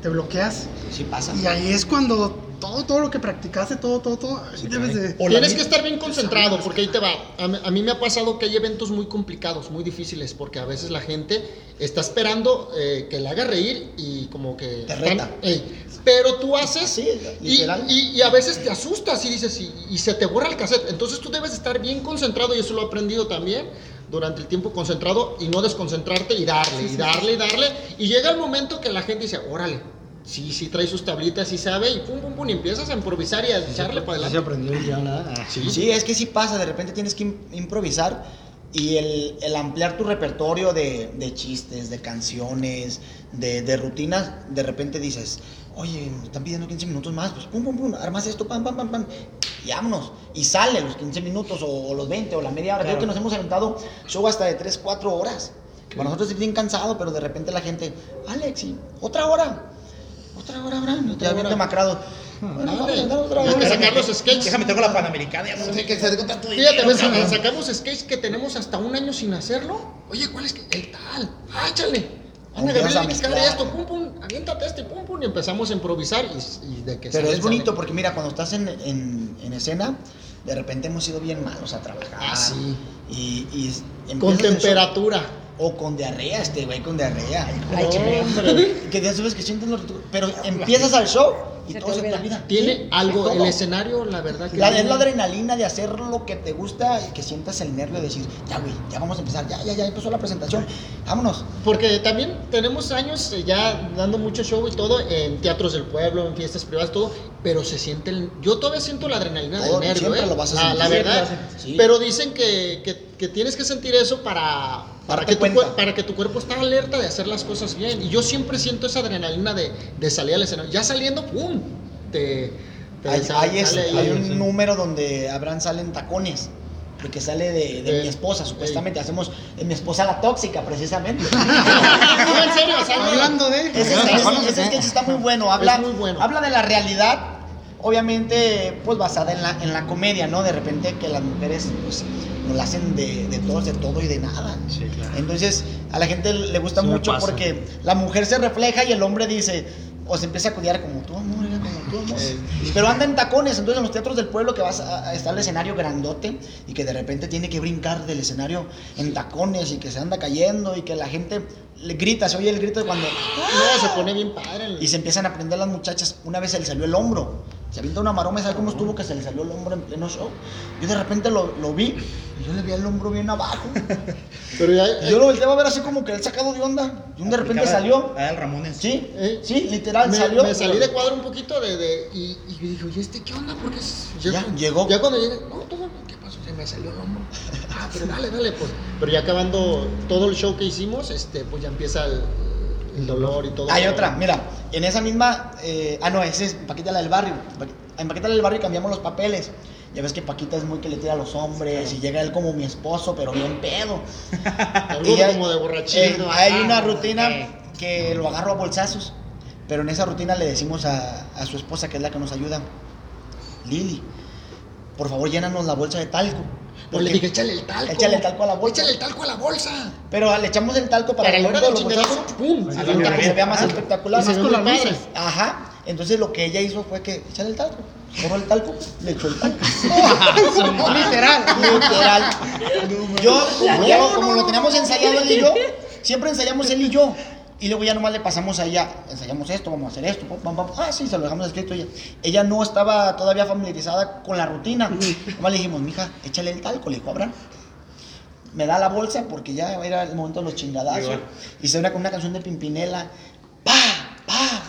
te bloqueas. sí pasa. Y ahí es cuando todo, todo lo que practicaste, todo, todo, todo, ahí debes de... O la Tienes que estar bien concentrado porque ahí te va. A mí, a mí me ha pasado que hay eventos muy complicados, muy difíciles, porque a veces la gente está esperando eh, que le haga reír y como que... Te reta. Ey, pero tú haces Sí, y, literal. y- y a veces te asustas y dices y, y se te borra el cassette. Entonces tú debes estar bien concentrado y eso lo he aprendido también durante el tiempo concentrado y no desconcentrarte y darle y darle y darle. Y llega el momento que la gente dice, órale. Sí, sí, trae sus tablitas, sí sabe, y pum, pum, pum, y empiezas a improvisar y a echarle para Ya se adelante. aprendió ya, ¿verdad? Ah, Sí, Sí, es que sí pasa, de repente tienes que im- improvisar y el, el ampliar tu repertorio de, de chistes, de canciones, de, de rutinas, de repente dices, oye, me están pidiendo 15 minutos más, pues pum, pum, pum, armas esto, pam, pam, pam, pam, y vámonos. Y sale los 15 minutos o, o los 20 o la media hora. Creo que nos hemos aventado show hasta de 3, 4 horas. Para nosotros es bien cansado, pero de repente la gente, Alex, ¿y otra hora? Otra hora, Abraham. Ya bien hora. demacrado. Bueno, vamos a otra Tienes que hora. sacar los sketches. Déjame tengo la panamericana, ya no sé con tanto Fíjate, dinero, ves, cabrón. sacamos sketches que tenemos hasta un año sin hacerlo. Oye, ¿cuál es que? El tal. Ah, échale. Ana Empiezas Gabriel, a hay que sacarle mezclar. esto, pum, pum, aviéntate este, pum, pum, y empezamos a improvisar y, y de que Pero es bonito sale. porque mira, cuando estás en, en, en escena, de repente hemos ido bien malos a trabajar. Ah, sí. Y, Con temperatura. O con diarrea, este güey con diarrea. Ay, hombre. Que ya sabes que sientes los Pero empiezas al show y Se todo te se te olvida. Tiene Sí, algo, todo. el escenario, la verdad que. La, es la adrenalina de hacer lo que te gusta y que sientas el nervio de decir, ya güey, ya vamos a empezar, ya, ya, ya empezó la presentación, vámonos. Porque también tenemos años eh, ya dando mucho show y todo en teatros del pueblo, en fiestas privadas, todo, pero se siente el, yo todavía siento la adrenalina Todo, del nervio, siempre ¿eh? lo vas a la, sentir. la verdad. Sí. Pero dicen que, que, que tienes que sentir eso para para que, tu, para que tu cuerpo está alerta de hacer las cosas bien. Y yo siempre siento esa adrenalina de, de salir al escenario. Ya saliendo, ¡pum! Te, te Hay, sale un sí. número donde Abraham sale en tacones. Porque sale de, de Eh, mi esposa, supuestamente. Hacemos de mi esposa la tóxica, precisamente. No, en serio, sale- Hablando de. Ese, ese- ese sketch está muy bueno. Habla, Es muy bueno. habla de la realidad, obviamente, pues basada en la, en la comedia, ¿no? De repente que las mujeres, pues, nos la hacen de, de todo, de todo y de nada. Sí, claro. Entonces, a la gente le gusta Sí mucho porque la mujer se refleja y el hombre dice, o se empieza a cuidar como tú, amor, era como tú, amor. Pero anda en tacones, entonces en los teatros del pueblo que vas a, a estar el escenario grandote y que de repente tiene que brincar del escenario en tacones y que se anda cayendo y que la gente le grita, se oye el grito de cuando... No, se pone bien padre. el- Y se empiezan a prender las muchachas. Una vez se le salió el hombro. Se avienta una maroma, ¿sabe cómo estuvo que se le salió el hombro en pleno show? Yo de repente lo, lo vi y yo le vi el hombro bien abajo. Pero ya, yo lo volteaba a ver así como que él sacado de onda. Y un de repente salió. A el Ramones. Sí, Eh, sí, literal, me, salió. me salí de cuadro un poquito de, de- y, y dije, oye, ¿este qué onda? Porque Ya, llegó. Ya cuando llegué, no, todo. Se me salió el hombro. Ah, pero dale, dale, pues. Pero ya acabando todo el show que hicimos, este, pues ya empieza el, el dolor y todo. Hay otra, mira, en esa misma. eh, ah, no, esa es Paquita la del barrio. En Paquita la del barrio cambiamos los papeles. Ya ves que Paquita es muy que le tira a los hombres y llega él como mi esposo, pero bien pedo. Y hay- como de borrachito. eh, hay una rutina que lo agarro a bolsazos, pero en esa rutina le decimos a, a su esposa, que es la que nos ayuda, Lili, por favor llénanos la bolsa de talco. No le Porque- dije, échale el talco. Échale el talco a la bolsa. Échale el talco a la bolsa. Pero le echamos el talco para, los chingadazo, bolsazos, ¡pum! que el se vea más Ah, espectacular. ve con las luces. Ajá. Entonces lo que ella hizo fue que echale el talco. Corró el talco, le echó el talco. Literal. Literal. Yo, lo- como lo teníamos ensayado él y yo, siempre ensayamos él y yo. Y luego ya nomás le pasamos a ella, ensayamos esto, vamos a hacer esto, pam, pam, pam. Ah, sí, se lo dejamos escrito a ella. Ella no estaba todavía familiarizada con la rutina. Nomás le dijimos, mija, échale el talco, le dijo Abraham. Me da la bolsa porque ya era el momento de los chingadazos. Igual. Y se una con una canción de Pimpinela. ¡Pa! ¡Pa!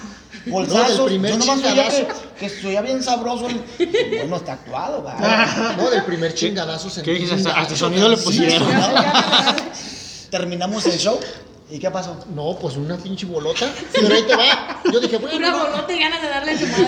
No, Bolsazos. primer Yo nomás que, chingadazo. que bien sabroso. el- Bueno, está actuado, va. No, del primer chingadazo. ¿Qué dijiste? Hasta, hasta sonido le sí, pusieron. Terminamos el show. ¿Y qué pasó? No, pues una pinche bolota. Pero ahí te va. Yo dije, bueno, Una no. bolota y ganas de darle a su madre.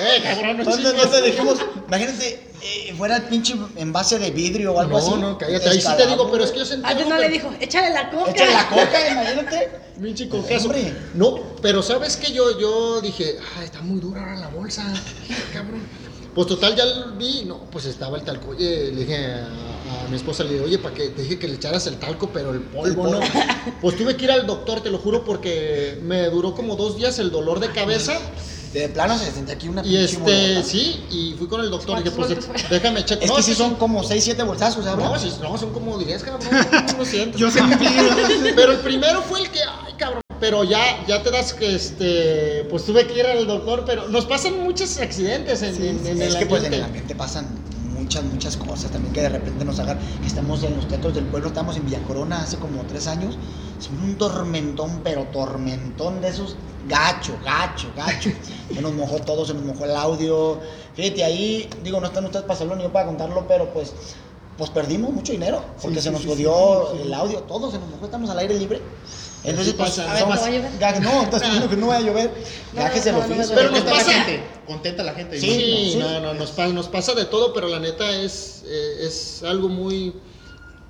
Eh, cabrón, no ¿Dónde, chingues. dónde dijimos? Imagínate, eh, fuera el pinche envase de vidrio o algo así. No, no, cállate. Ahí sí te digo, pero es que yo sentí. Antes algo, no le dijo, échale la coca. Échale la coca, imagínate. Pinche cocazo. Hombre. No, pero ¿sabes qué? Yo, yo dije, ay, está muy dura ahora la bolsa. Cabrón. Pues total, ya lo vi. No, pues estaba el talco. Oye, le dije mi esposa, le dije, oye, para que te dije que le echaras el talco, pero el polvo no. Pues tuve que ir al doctor, te lo juro, porque me duró como dos días el dolor de cabeza. De plano se sentía aquí una Y este, bolota. sí, y fui con el doctor y dije, ¿Cuántos pues déjame checar. Es que sí son como 6, 7 bolsazos, ¿sabes? No, sí, no, son como 10, cabrón. No siento. Yo sentí. Pero el primero fue el que, ay, cabrón. Pero ya, ya te das que, este, pues tuve que ir al doctor, pero nos pasan muchos accidentes en, en- en es el que pues en el ambiente pasan muchas, muchas cosas también que de repente nos agarran. Estamos en los teatros del pueblo, estamos en Villa Corona hace como tres años. Es un tormentón, pero tormentón de esos gacho, gacho, gacho. Se nos mojó todo, se nos mojó el audio. Fíjate, ahí, digo, no están ustedes para hacerlo ni yo para contarlo, pero pues, pues perdimos mucho dinero porque Sí, se nos jodió sí, sí. el audio, todo se nos mojó, estamos al aire libre. Entonces, pues, pasa, a ver, ¿No va a llover? gajes- no, estás diciendo que no va a llover. No me oficio. Pero nos Contenta la pasa- gente. Contenta la gente. Sí, Sí, sí. no, no, nos, pa- nos pasa de todo, pero la neta es, eh, es algo muy,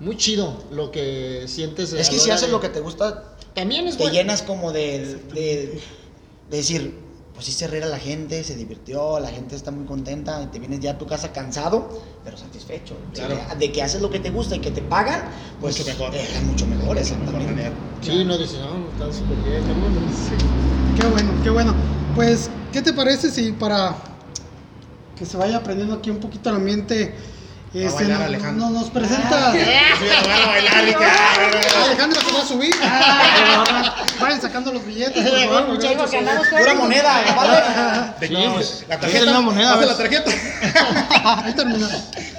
muy chido lo que sientes. Es que si haces de- lo que te gusta, También es te bueno. llenas como de, de, de decir, pues sí se reír a la gente, se divirtió, la gente está muy contenta y te vienes ya a tu casa cansado, pero satisfecho. Claro. De, de que haces lo que te gusta y que te pagan, pues Mucho mejor. Es mucho mejor, exactamente. Sí, no dices, no, está súper bien, cabrón. Qué bueno, qué bueno. Pues, ¿qué te parece si para que se vaya aprendiendo aquí un poquito el ambiente, este, bailar, no- Alejandro. no- nos presenta... Sí, van a bailar, dije, ah, Alejandro se va a subir. Vayan sacando los billetes, por favor, muchachos. Pura moneda, ¿vale? De Sí, 500. La tarjeta. una moneda, la tarjeta. Ahí terminó.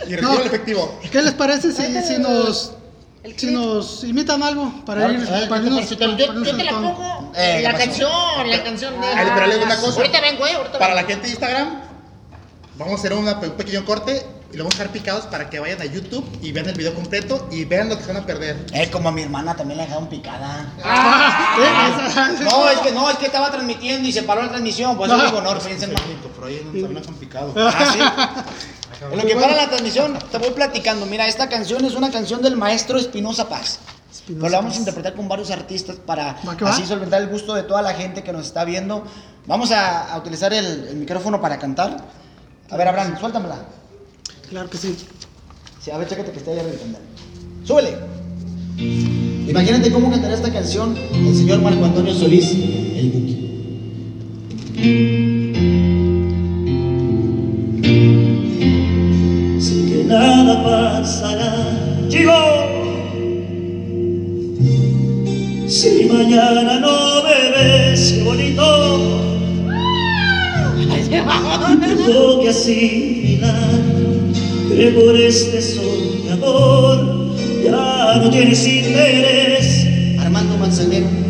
Y retiro No. el efectivo. ¿Qué les parece si, si nos si nos imitan algo para ir para ¿qué te irnos-? Yo, para irnos yo te la pongo. Eh, la canción, la canción de. Ay, pero le digo una cosa. Ahorita vengo, eh. Ahorita Para vengo. la gente de Instagram, vamos a hacer una- un pequeño corte y lo vamos a dejar picados para que vayan a YouTube y vean el video completo y vean lo que se van a perder. Eh, como a mi hermana también la dejaron picada. Ah, esa- No, es que no, es que estaba transmitiendo y se paró la transmisión. Pues eso digo, no, piensen mal. Pero ahí no también dejan picado. Ah, sí. En lo que para la transmisión, te voy platicando. Mira, esta canción es una canción del maestro Espinosa Paz. Pero la vamos a interpretar con varios artistas para ¿Va que va? así solventar el gusto de toda la gente que nos está viendo. Vamos a, a utilizar el, el micrófono para cantar. A ver, Abraham, suéltamela. Claro que sí. Sí, a ver, chécate que esté ahí arriba. ¡Súbele! Imagínate cómo cantaría esta canción el señor Marco Antonio Solís, el Buki. Sé que nada pasará, chico. Si mañana no me ves, qué bonito. Tengo que asimilar que por este soñador ya no tienes interés. Armando Manzanero.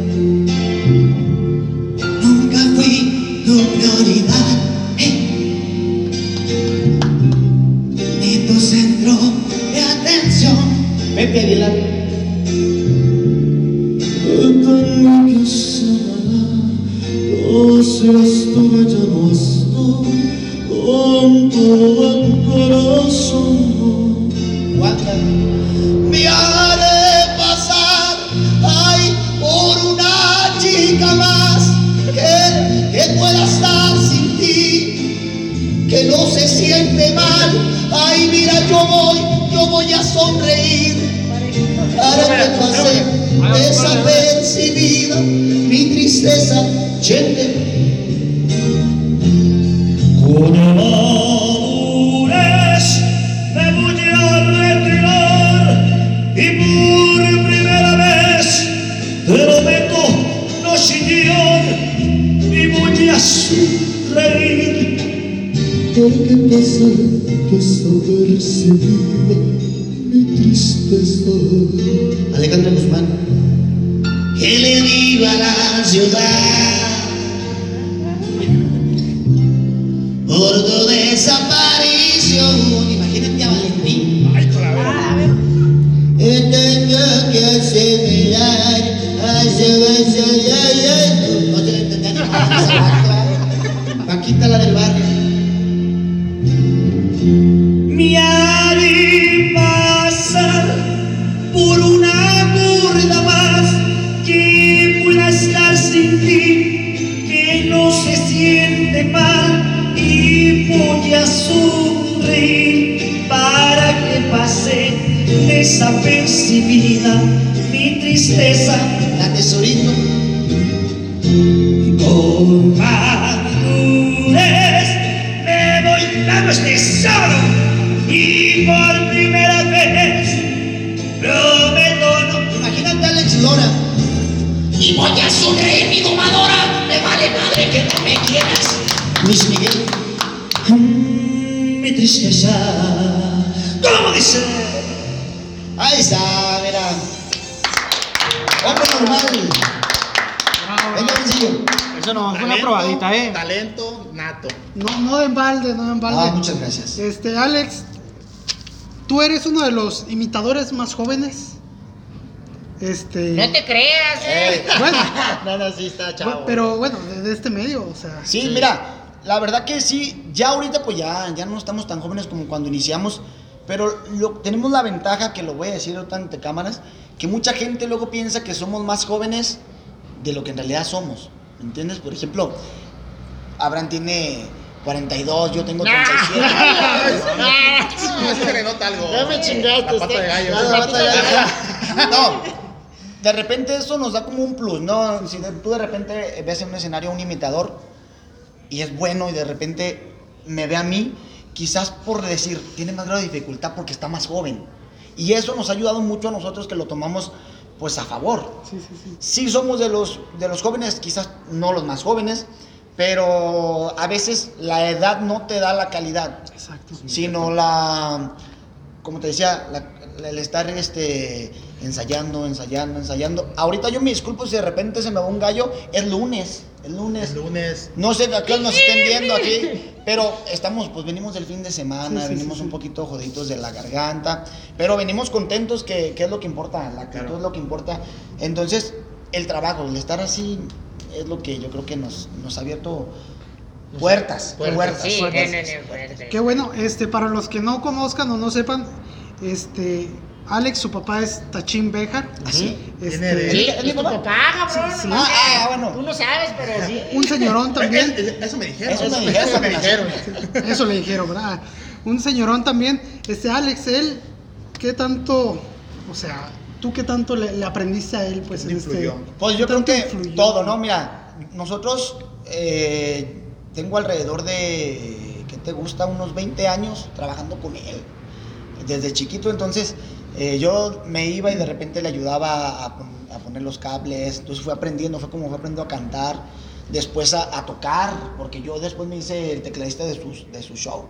Por tu desaparición. Imagínate a Valentín. Ay, con la vera. Tengo que asimilar, asimilar, No se le entendía ni. Paquita la del uno de los imitadores más jóvenes. Este. No te creas, eh. Bueno, No, no, sí está chavo. pero bueno, de, de este medio, o sea. Sí, mira, la verdad que sí, ya ahorita pues ya, ya no estamos tan jóvenes como cuando iniciamos, pero lo, tenemos la ventaja, que lo voy a decir ahorita ante cámaras, que mucha gente luego piensa que somos más jóvenes de lo que en realidad somos, ¿me entiendes? Por ejemplo, Abraham tiene 42, yo tengo 37. No, es que se le nota algo. Ya me chingaste, La pata de gallo. La pata de gallo. No, de repente eso nos da como un plus, ¿no? Si de- tú de repente ves en un escenario a un imitador y es bueno y de repente me ve a mí, quizás por decir, tiene más grado de dificultad porque está más joven. Y eso nos ha ayudado mucho a nosotros que lo tomamos pues a favor. Sí, sí, sí. Sí somos de los, de los jóvenes, quizás no los más jóvenes, pero a veces la edad no te da la calidad, Exacto. sino la, como te decía, la- la- el estar este, ensayando, ensayando, ensayando. Ahorita yo me disculpo si de repente se me va un gallo, es lunes, es lunes. El lunes. No sé a qué hora nos estén viendo aquí, pero estamos, pues venimos del fin de semana, Sí, sí, venimos sí, sí. un poquito jodidos de la garganta, pero venimos contentos que, que es lo que importa, la actitud Claro. es lo que importa. Entonces, el trabajo, el estar así, es lo que yo creo que nos, nos ha abierto puertas, Puertas, puertas. Sí, puertas. no, no, fuerte. Qué bueno, este, para los que no conozcan o no sepan, este, Alex, su papá es Tachín Bejar. Así. Viene Este, de- Sí, ¿Es mi papá? cabrón. Sí, sí. no Ah, ah, bueno. Tú no sabes, pero sí. un señorón también. Eh, eh, Eso me dijeron. Eso me dijeron, Eso me dijeron. Eso le dijeron, ¿verdad? Un señorón también. Este, Alex, él, ¿qué tanto, o sea, tú qué tanto le, le aprendiste a él, pues, en este... Pues yo creo que influyó? todo, ¿no? Mira, nosotros eh, tengo alrededor de, ¿qué te gusta? Unos 20 años trabajando con él. Desde chiquito, entonces eh, yo me iba y de repente le ayudaba a, pon- a poner los cables. Entonces fui aprendiendo, fue como fue aprendiendo a cantar. Después a, a tocar, porque yo después me hice el tecladista de su, de su show.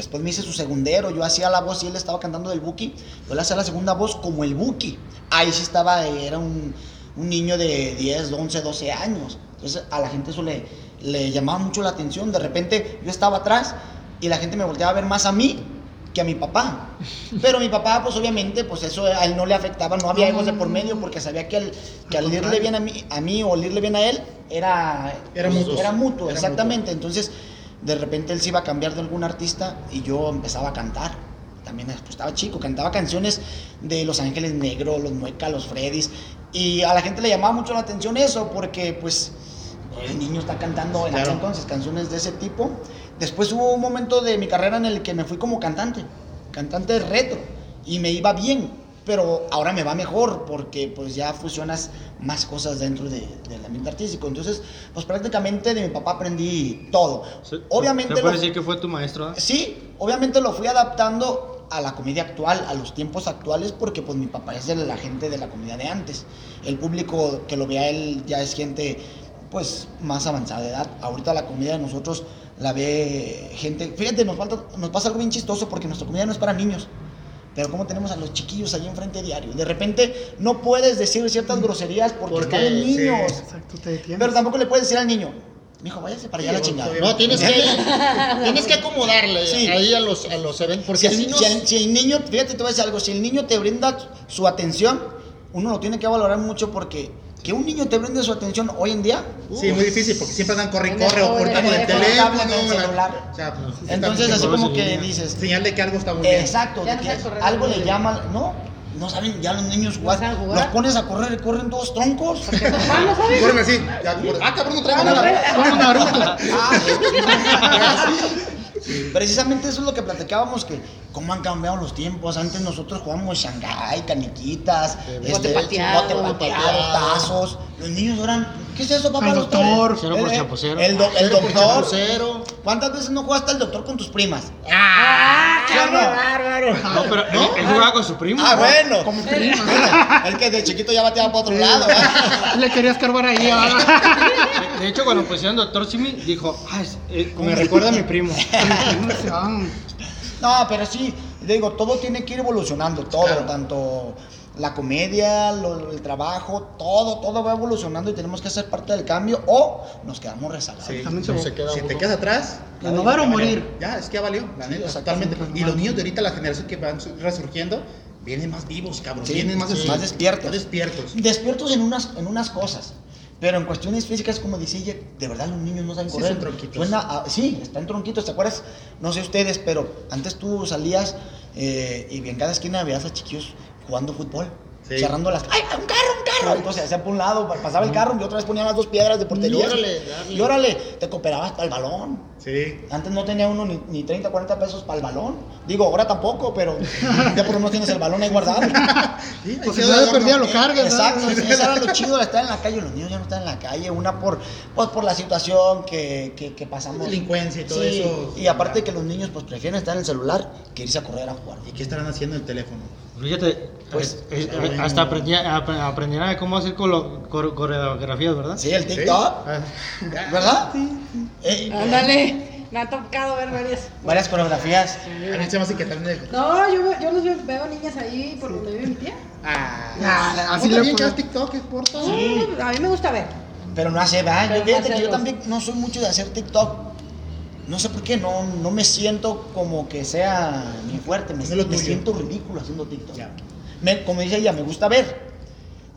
Después me hice su segundero, yo hacía la voz y él estaba cantando del Buki. Yo le hacía la segunda voz como el Buki. Ahí sí estaba, era un, un niño de 10, 11, 12 años. Entonces a la gente eso le, le llamaba mucho la atención. De repente yo estaba atrás y la gente me volteaba a ver más a mí que a mi papá. Pero mi papá, pues obviamente, pues eso a él no le afectaba, no había egos de por medio porque sabía que al, que al irle bien a mí, a mí o irle bien a él era, Era pues, mutuo. Era mutuo, Era exactamente. Entonces, de repente él se iba a cambiar de algún artista y yo empezaba a cantar. También pues, estaba chico, cantaba canciones de Los Ángeles Negros, Los Muecas, Los Freddys. Y a la gente le llamaba mucho la atención eso porque, pues, el niño está cantando en aquel entonces canciones de ese tipo. Después hubo un momento de mi carrera en el que me fui como cantante, cantante retro, y me iba bien, pero ahora me va mejor porque pues ya fusionas más cosas dentro de- del ambiente artístico. Entonces, pues prácticamente de mi papá aprendí todo. Se- Obviamente ¿Te puedes decir que fue tu maestro? ah? Sí, obviamente lo fui adaptando a la comedia actual, a los tiempos actuales, porque pues mi papá es de la gente de la comedia de antes. El público que lo vea a él ya es gente pues más avanzada de edad. Ahorita la comedia de nosotros la ve gente, fíjate, nos, falta, nos pasa algo bien chistoso porque nuestra comedia no es para niños. Pero como tenemos a los chiquillos ahí enfrente diario, de repente no puedes decir ciertas groserías porque, Porque, están en sí. niños. Exacto, te detienes. Pero tampoco le puedes decir al niño, mijo, váyase para allá la chingada. No, tienes que, tienes que acomodarle Sí. ahí a los, a los eventos. Porque Si el el, niño. si el- si el niño, fíjate, te voy a decir algo, si el niño te brinda su atención, uno lo tiene que valorar mucho porque que un niño te brinde su atención hoy en día, Sí, muy difícil porque siempre andan corre y corre o con el el teléfono, el la- celular. O sea, pues, entonces así como que dices, señal de que algo está muy bien. exacto, de no que algo le llama, no, no saben ya los niños jugar, los pones a correr y corren todos troncos. Corren así. ya, ah, cabrón, no traigo nada. Como Naruto. Precisamente eso es lo que platicábamos, que cómo han cambiado los tiempos. Antes nosotros jugábamos Shanghai, caniquitas, Bote este, pateado, bote bote pateado, tazos. Los niños eran, ¿qué es eso, papá? Al doctor? Cero por El- chapucero. El, do- el Cero por doctor. ¿Cuántas veces no jugaste al doctor con tus primas? ¡Ah! Bárbaro! No, pero él, él jugaba con su primo. Ah, ¿no? bueno. Como prima. Bueno, el que de chiquito ya bateaba para otro lado. ¿verdad? Le quería escarbar ahí. ah. De, hecho, cuando pusieron Doctor Simi, dijo, ah, es- eh, me recuerda a mi primo. Ah, No, pero sí, digo, todo tiene que ir evolucionando, todo, Claro. tanto la comedia, lo- el trabajo, todo, todo va evolucionando y tenemos que ser parte del cambio o nos quedamos rezagados. Sí. También No se- se queda Si te uno. quedas atrás, Renovar o morir. Ya, es que ya valió, la Sí, neta, totalmente. Y los niños de ahorita, la generación que van su- resurgiendo, vienen más vivos, cabrón. Sí, vienen más, sí. Más despiertos. Más despiertos. Despiertos en unas, en unas cosas. Pero en cuestiones físicas, como dice ella, de verdad los niños no saben Sí, correr. son tronquitos. Suena a- sí, están tronquitos. ¿Te acuerdas? No sé ustedes, pero antes tú salías eh, y en cada esquina veías a chiquillos jugando fútbol. Sí. Cerrando las. ¡Ay, un carro, un carro! Entonces hacían por un lado, pasaba el carro y otra vez ponían las dos piedras de portería. Y órale, darle. Y órale, te cooperabas para el balón. Sí. Antes no tenía uno ni, ni 30, 40 pesos para el balón. Digo, ahora tampoco, pero ya por lo menos tienes el balón ahí guardado. Sí, ahí Pues no de adorno. perdida lo cargas. Exacto, ¿no? eso era lo chido de estar en la calle. Los niños ya no están en la calle. Una por, pues, por la situación que, que, que pasamos. Delincuencia y todo eso. Y aparte que los niños pues prefieren estar en el celular que irse a correr a jugar. ¿Y qué estarán haciendo en el teléfono? Fíjate, Pues, eh, eh, hasta aprendí, ap- aprendieron a cómo hacer coreografías, ¿verdad? Sí, el TikTok, Ah, ¿verdad? Eh, Ándale, me ha tocado ver varias. varias coreografías. A mí se me hace que también. No, yo, veo- yo los veo, veo niñas ahí por donde vive mi tía. Ah, Ah, así le le puedo- TikTok, es por todo. No, a mí me gusta ver. Pero no hace, ¿verdad? Yo, Pero no que yo también no soy mucho de hacer TikTok. No sé por qué, no, no me siento como que sea mi fuerte. Me, me siento ridículo haciendo TikTok. Me- como dice ella, me gusta ver.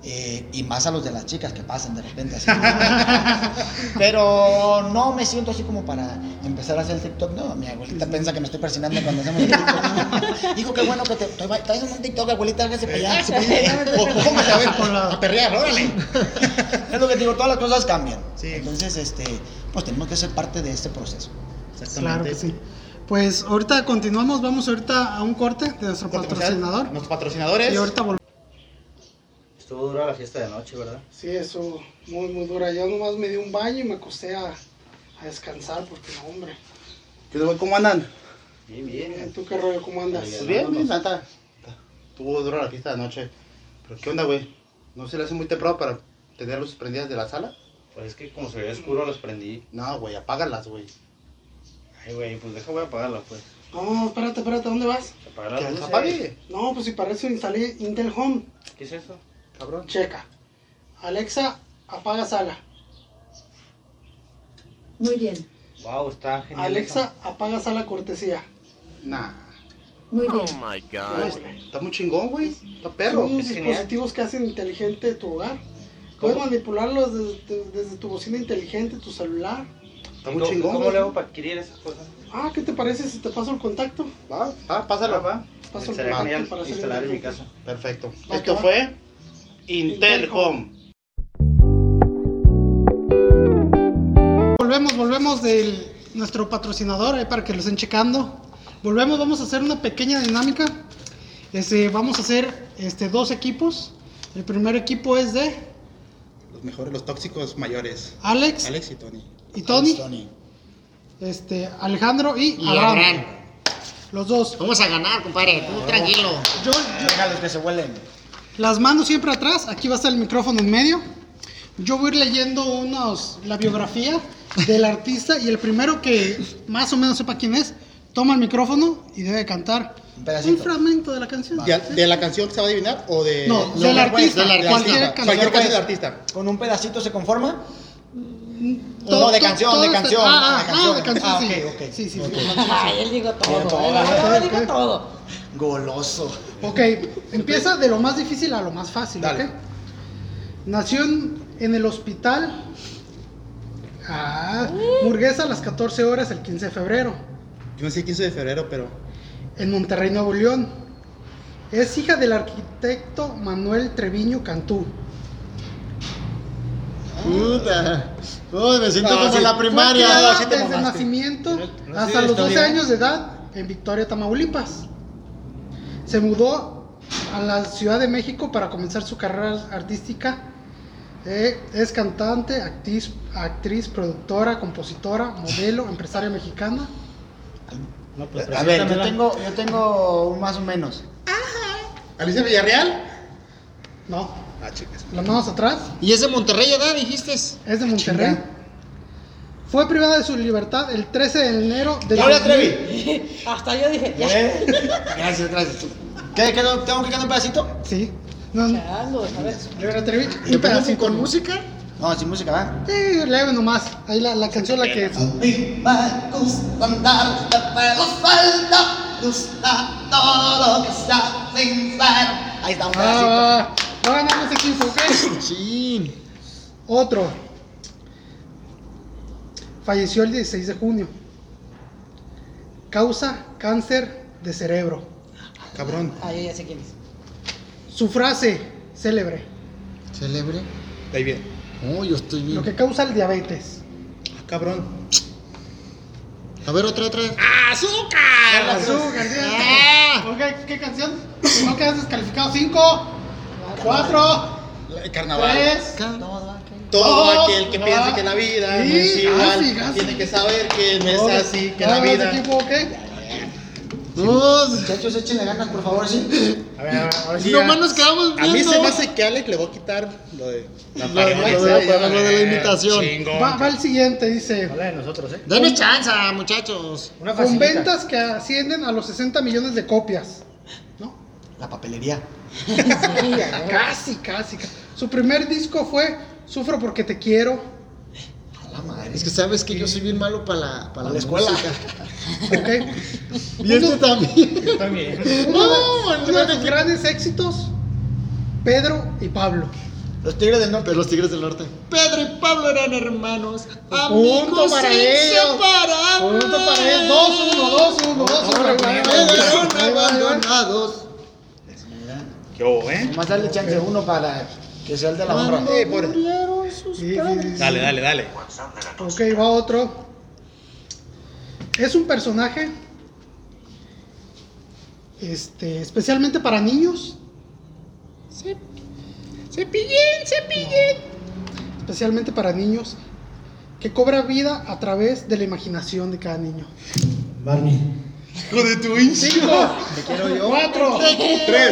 Eh, y más a los de las chicas que pasan de repente así. Pero no me siento así como para empezar a hacer el TikTok. No, mi abuelita piensa que me estoy persinando cuando hacemos el TikTok. Dijo que bueno que te haciendo un TikTok, abuelita, hágase para allá. Póngase a ver, a perrear, órale. Es lo que digo, todas las cosas cambian. Sí. Entonces, este, pues tenemos que ser parte de este proceso. Claro que sí. Pues ahorita continuamos, vamos ahorita a un corte de nuestro patrocinador. Nuestros patrocinadores. Y ahorita volvemos. Estuvo dura la fiesta de noche, ¿verdad? Sí, eso, muy, muy dura. Yo nomás me di un baño y me acosté a, a descansar porque, no, hombre. ¿Qué tal, ¿Cómo andan? Bien, bien. ¿Tú qué rollo? ¿Cómo andas? Pues bien, bien, nata. Tuvo dura la fiesta de anoche. Pero ¿qué onda, güey? ¿No se le hace muy temprano para tener luces prendidas de la sala? Pues es que como se veía oscuro las prendí. No, güey, apágalas, güey. Ay, güey, pues deja, voy a apagarlas, pues. No, espérate, espérate, ¿dónde vas? Apagar Que las luces. apague, No, pues si para eso instalé Intel Home. ¿Qué es eso? cabrón. Checa. Alexa, apaga sala. Muy bien, Wow, está genial. Alexa, apaga sala cortesía. Nah. muy bien. Está muy chingón, güey. Está perro. Son es genial. dispositivos que hacen inteligente tu hogar. Puedes manipularlos desde, desde tu bocina inteligente, tu celular. Está ¿Y muy ¿Cómo, chingón. ¿Cómo güey. le hago para adquirir esas cosas? Ah, ¿qué te parece si te paso el contacto? Va, va, pásalo. va. Paso el Sería contacto genial para instalar en mi casa. Perfecto. Va, Esto va. fue Intel Intel Home. Volvemos, volvemos de nuestro patrocinador, ahí para que lo estén checando. Volvemos, vamos a hacer una pequeña dinámica. Este, vamos a hacer este, dos equipos. El primer equipo es de Los mejores, los tóxicos mayores. Alex Alex y Tony. Y Tony, Tony. este, Alejandro y, Y Abraham. Abraham. Los dos. Vamos a ganar, compadre. Tú tranquilo. Yo, yo- Déjalos que se huelen. las manos siempre atrás, aquí va a estar el micrófono en medio. Yo voy a ir leyendo unos, la biografía del artista y el primero que más o menos sepa quién es, toma el micrófono y debe cantar Un un pedacito. fragmento de la canción. ¿De, de la canción que se va a adivinar o de.? No, No, del no, artista, cualquier. Cualquier canción del artista. ¿Con un pedacito se conforma? No, de canción, de canción. Ah, de ah, ah, de canción. Ah, sí. ok, ok. Sí, sí. Ay, él digo todo. Él digo todo. Goloso. Ok, empieza de lo más difícil a lo más fácil, Dale. ¿ok? Nació en, el hospital ah, Murguesa a las 14 horas el 15 de febrero, Yo no sé 15 de febrero, pero. en Monterrey, Nuevo León. Es hija del arquitecto Manuel Treviño Cantú. Puta. Uy, me siento Ah, como sí. en la Fue primaria. criada sí te desde mamaste. nacimiento hasta los 12 historia. años de edad en Victoria, Tamaulipas. Se mudó a la Ciudad de México para comenzar su carrera artística. Eh, es cantante, actriz, actriz, productora, compositora, modelo, empresaria mexicana. No, pues, A ver, yo tengo, yo tengo un más o menos. ¿Alicia Villarreal? No, Ah, chicas. las manos atrás. ¿Y es de Monterrey, edad, dijiste? Es de Monterrey. Fue privada de su libertad el 13 de enero de Gloria 2000. Trevi. Hasta yo dije, ya. ¿Eh? Gracias, gracias. ¿Qué, qué, ¿Tengo que cantar un pedacito? Sí. No, no. Chalo, a ver. Gloria Trevi. ¿Le Un pongo pedacito. con música? No, sin música, ¿va? Sí, leve nomás. Ahí la, la canción la que. A mí me gusta andar de pelo suelto, gusta todo lo que sea sincero. Ahí está un pedacito. Ah, va ganando ese equipo, ¿ok? Sí. Otro. Falleció el 16 de junio. Causa cáncer de cerebro. Cabrón. Ah, yo ya sé quién es. Su frase célebre. Celebre. Ahí bien. Oh, yo estoy Lo bien. que causa el diabetes. Ah, cabrón. A ver, otra, otra. Azúcar, ¿sí? Ah. Ok, ¿qué canción? No quedas descalificado. 5, 4, El carnaval. 3. Todo Dos, aquel que va. piensa que la vida no es igual casi, casi. tiene que saber que no es así, que la vida. equipo? No, Muchachos, échenle ganas, por favor, sí. A ver, a ver, ahora sí. nomás nos quedamos A mí viendo. se me hace que Alex le voy a quitar lo de la Lo pareja, lo de- ya, lo de la chingón. Va, va el siguiente, dice. Habla de nosotros, ¿eh? Denos chance, muchachos. Una Con ventas que ascienden a los 60 millones de copias. La papelería. Casi, casi. ca- Su primer disco fue Sufro porque te quiero. A la madre. Es que sabes que yo soy bien malo para la, para la escuela. música. ¿ok? Y este también. Yo también. Uno, No, uno de sus grandes éxitos, Pedro y Pablo. Los tigres del norte. Los Tigres del Norte. Pedro y Pablo eran hermanos. Punto Amigos para ellos. Punto para él. 2-1, 2-1, 2-1. Quedaron abandonados. ¿Qué hubo, eh? Nomás darle chance uno para que sea el de la honra. Eh, pobre. Murieron sus Sí, sí, padres. sí. Dale, dale, dale. Ok, va otro. Es un personaje este, especialmente para niños. Cepillín, cepillín. Especialmente para niños que cobra vida a través de la imaginación de cada niño. Barney. Hijo de tu hincha. Cinco, cuatro, tres,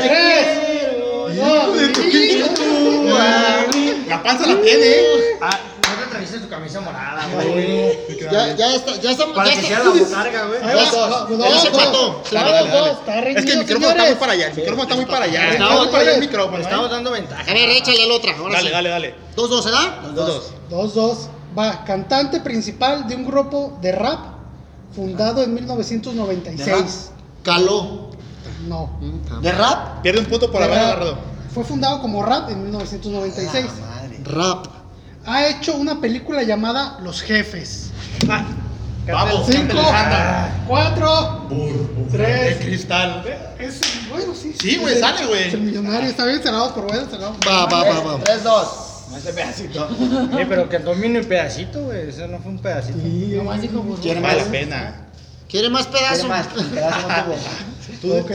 La panza la tiene, eh. Ah, no te trajiste tu camisa morada, güey. Ya, ya está, ya estamos. Para ya que sea la botarga, güey. Ahí va, va, Él se. Dale, dale, dale. Es que el micrófono está muy para allá. El micrófono está muy para allá. Está Está muy muy para allá el micrófono. ¿eh? estamos dando ventaja. A ver, échale la otra. Ahora Dale, dale, dale. Dos, dos, ¿verdad? Dos, dos. Dos, dos. Va, cantante principal de un grupo de rap fundado en 1996. Caló. No. ¿De rap? Pierde un punto por De haber agarrado. Fue fundado como rap en 1996. Madre. Rap. Ha hecho una película llamada Los Jefes. Vamos, Cinco, cuatro, El tres. cristal. Es, bueno, sí. Sí, güey, sale, güey. es El millonario está bien cerrado, pero bueno, cerrado. Va, va, va, va. 3, 2. Ese pedacito. Oye, pero cantó un mini pedacito, güey. Eso no fue un pedacito. Nomás dijo burro. ¿Quiere más? la pena. ¿Quiere más ¿Quiere pedazo? más? Pedazo Ok.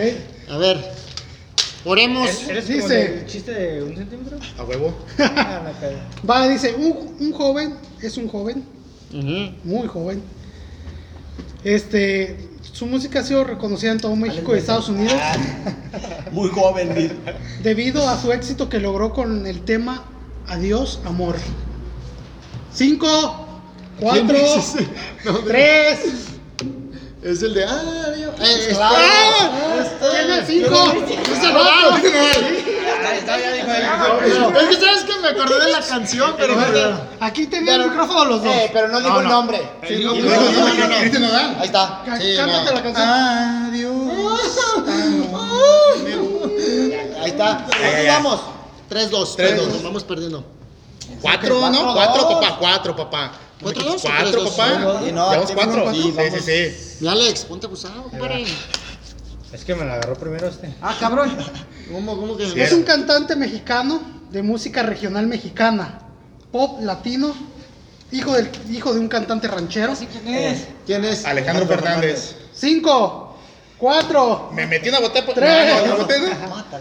A ver. Oremos. ¿Eres Dice- como el chiste de un centímetro? A huevo. Ah. Va, dice, un, un joven, es un joven, muy joven. Este, su música ha sido reconocida en todo México y Estados Unidos Muy joven, debido a su éxito que logró con el tema Adiós, amor. Cinco, cuatro, tres. Es el de. Ah, yo- eh, Claro. está- ¿Quién es cinco? Cristian Nodal. Está, ya dijo él. Es que sabes que me acordé de la canción, pero. Aquí tenían el micrófono los dos. Eh, pero no dijo el nombre. Sí, no, no, no, que no, no. Cristian Nodal. Ahí está. Cántate la canción. Ahí está. ya, ¿Cuántos ya. vamos? 3-2, Tres, 3-2, dos. nos vamos perdiendo. Cuatro, Cuatro, ¿no? Cuatro, dos. papá. Cuatro, papá. ¿Cuatro, dos Cuatro, dos? papá. No, Llevamos aquí cuatro. Sí, sí, sí. Mi Alex, ponte abusado, compadre. Es que me la agarró primero este. Ah, cabrón. ¿Cómo, cómo que.? Sí. Es un cantante mexicano de música regional mexicana, pop latino, hijo, del, hijo de un cantante ranchero. Así quién es. ¿Quién es? Alejandro Fernández. Cinco, cuatro, Me metí una botella. Tres. No, no, botella.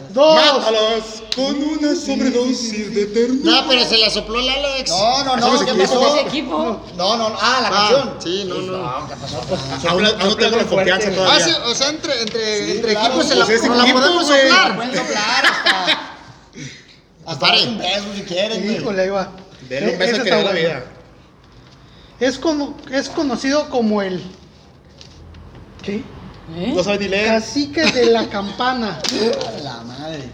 dos. Mátalos con una sobredosis de ternura. No, pero se la sopló el Alex. No, no, no. ¿Qué pasó? Ese equipo. No, no. Ah, la Ah, canción. sí, no, no. Aún no- aún no tengo la confianza Ah, todavía. sí, o sea, entre, entre, Sí, entre claro. equipos se Pues la, es no la equipo, podemos soplar. Pueden soplar hasta. Hasta Pare. un beso si quieren. Híjole, ahí va. Dele un beso que da la vida. Es, es conocido como el ¿qué? ¿Eh? No sabes ni leer. cacique de la campana. A La madre.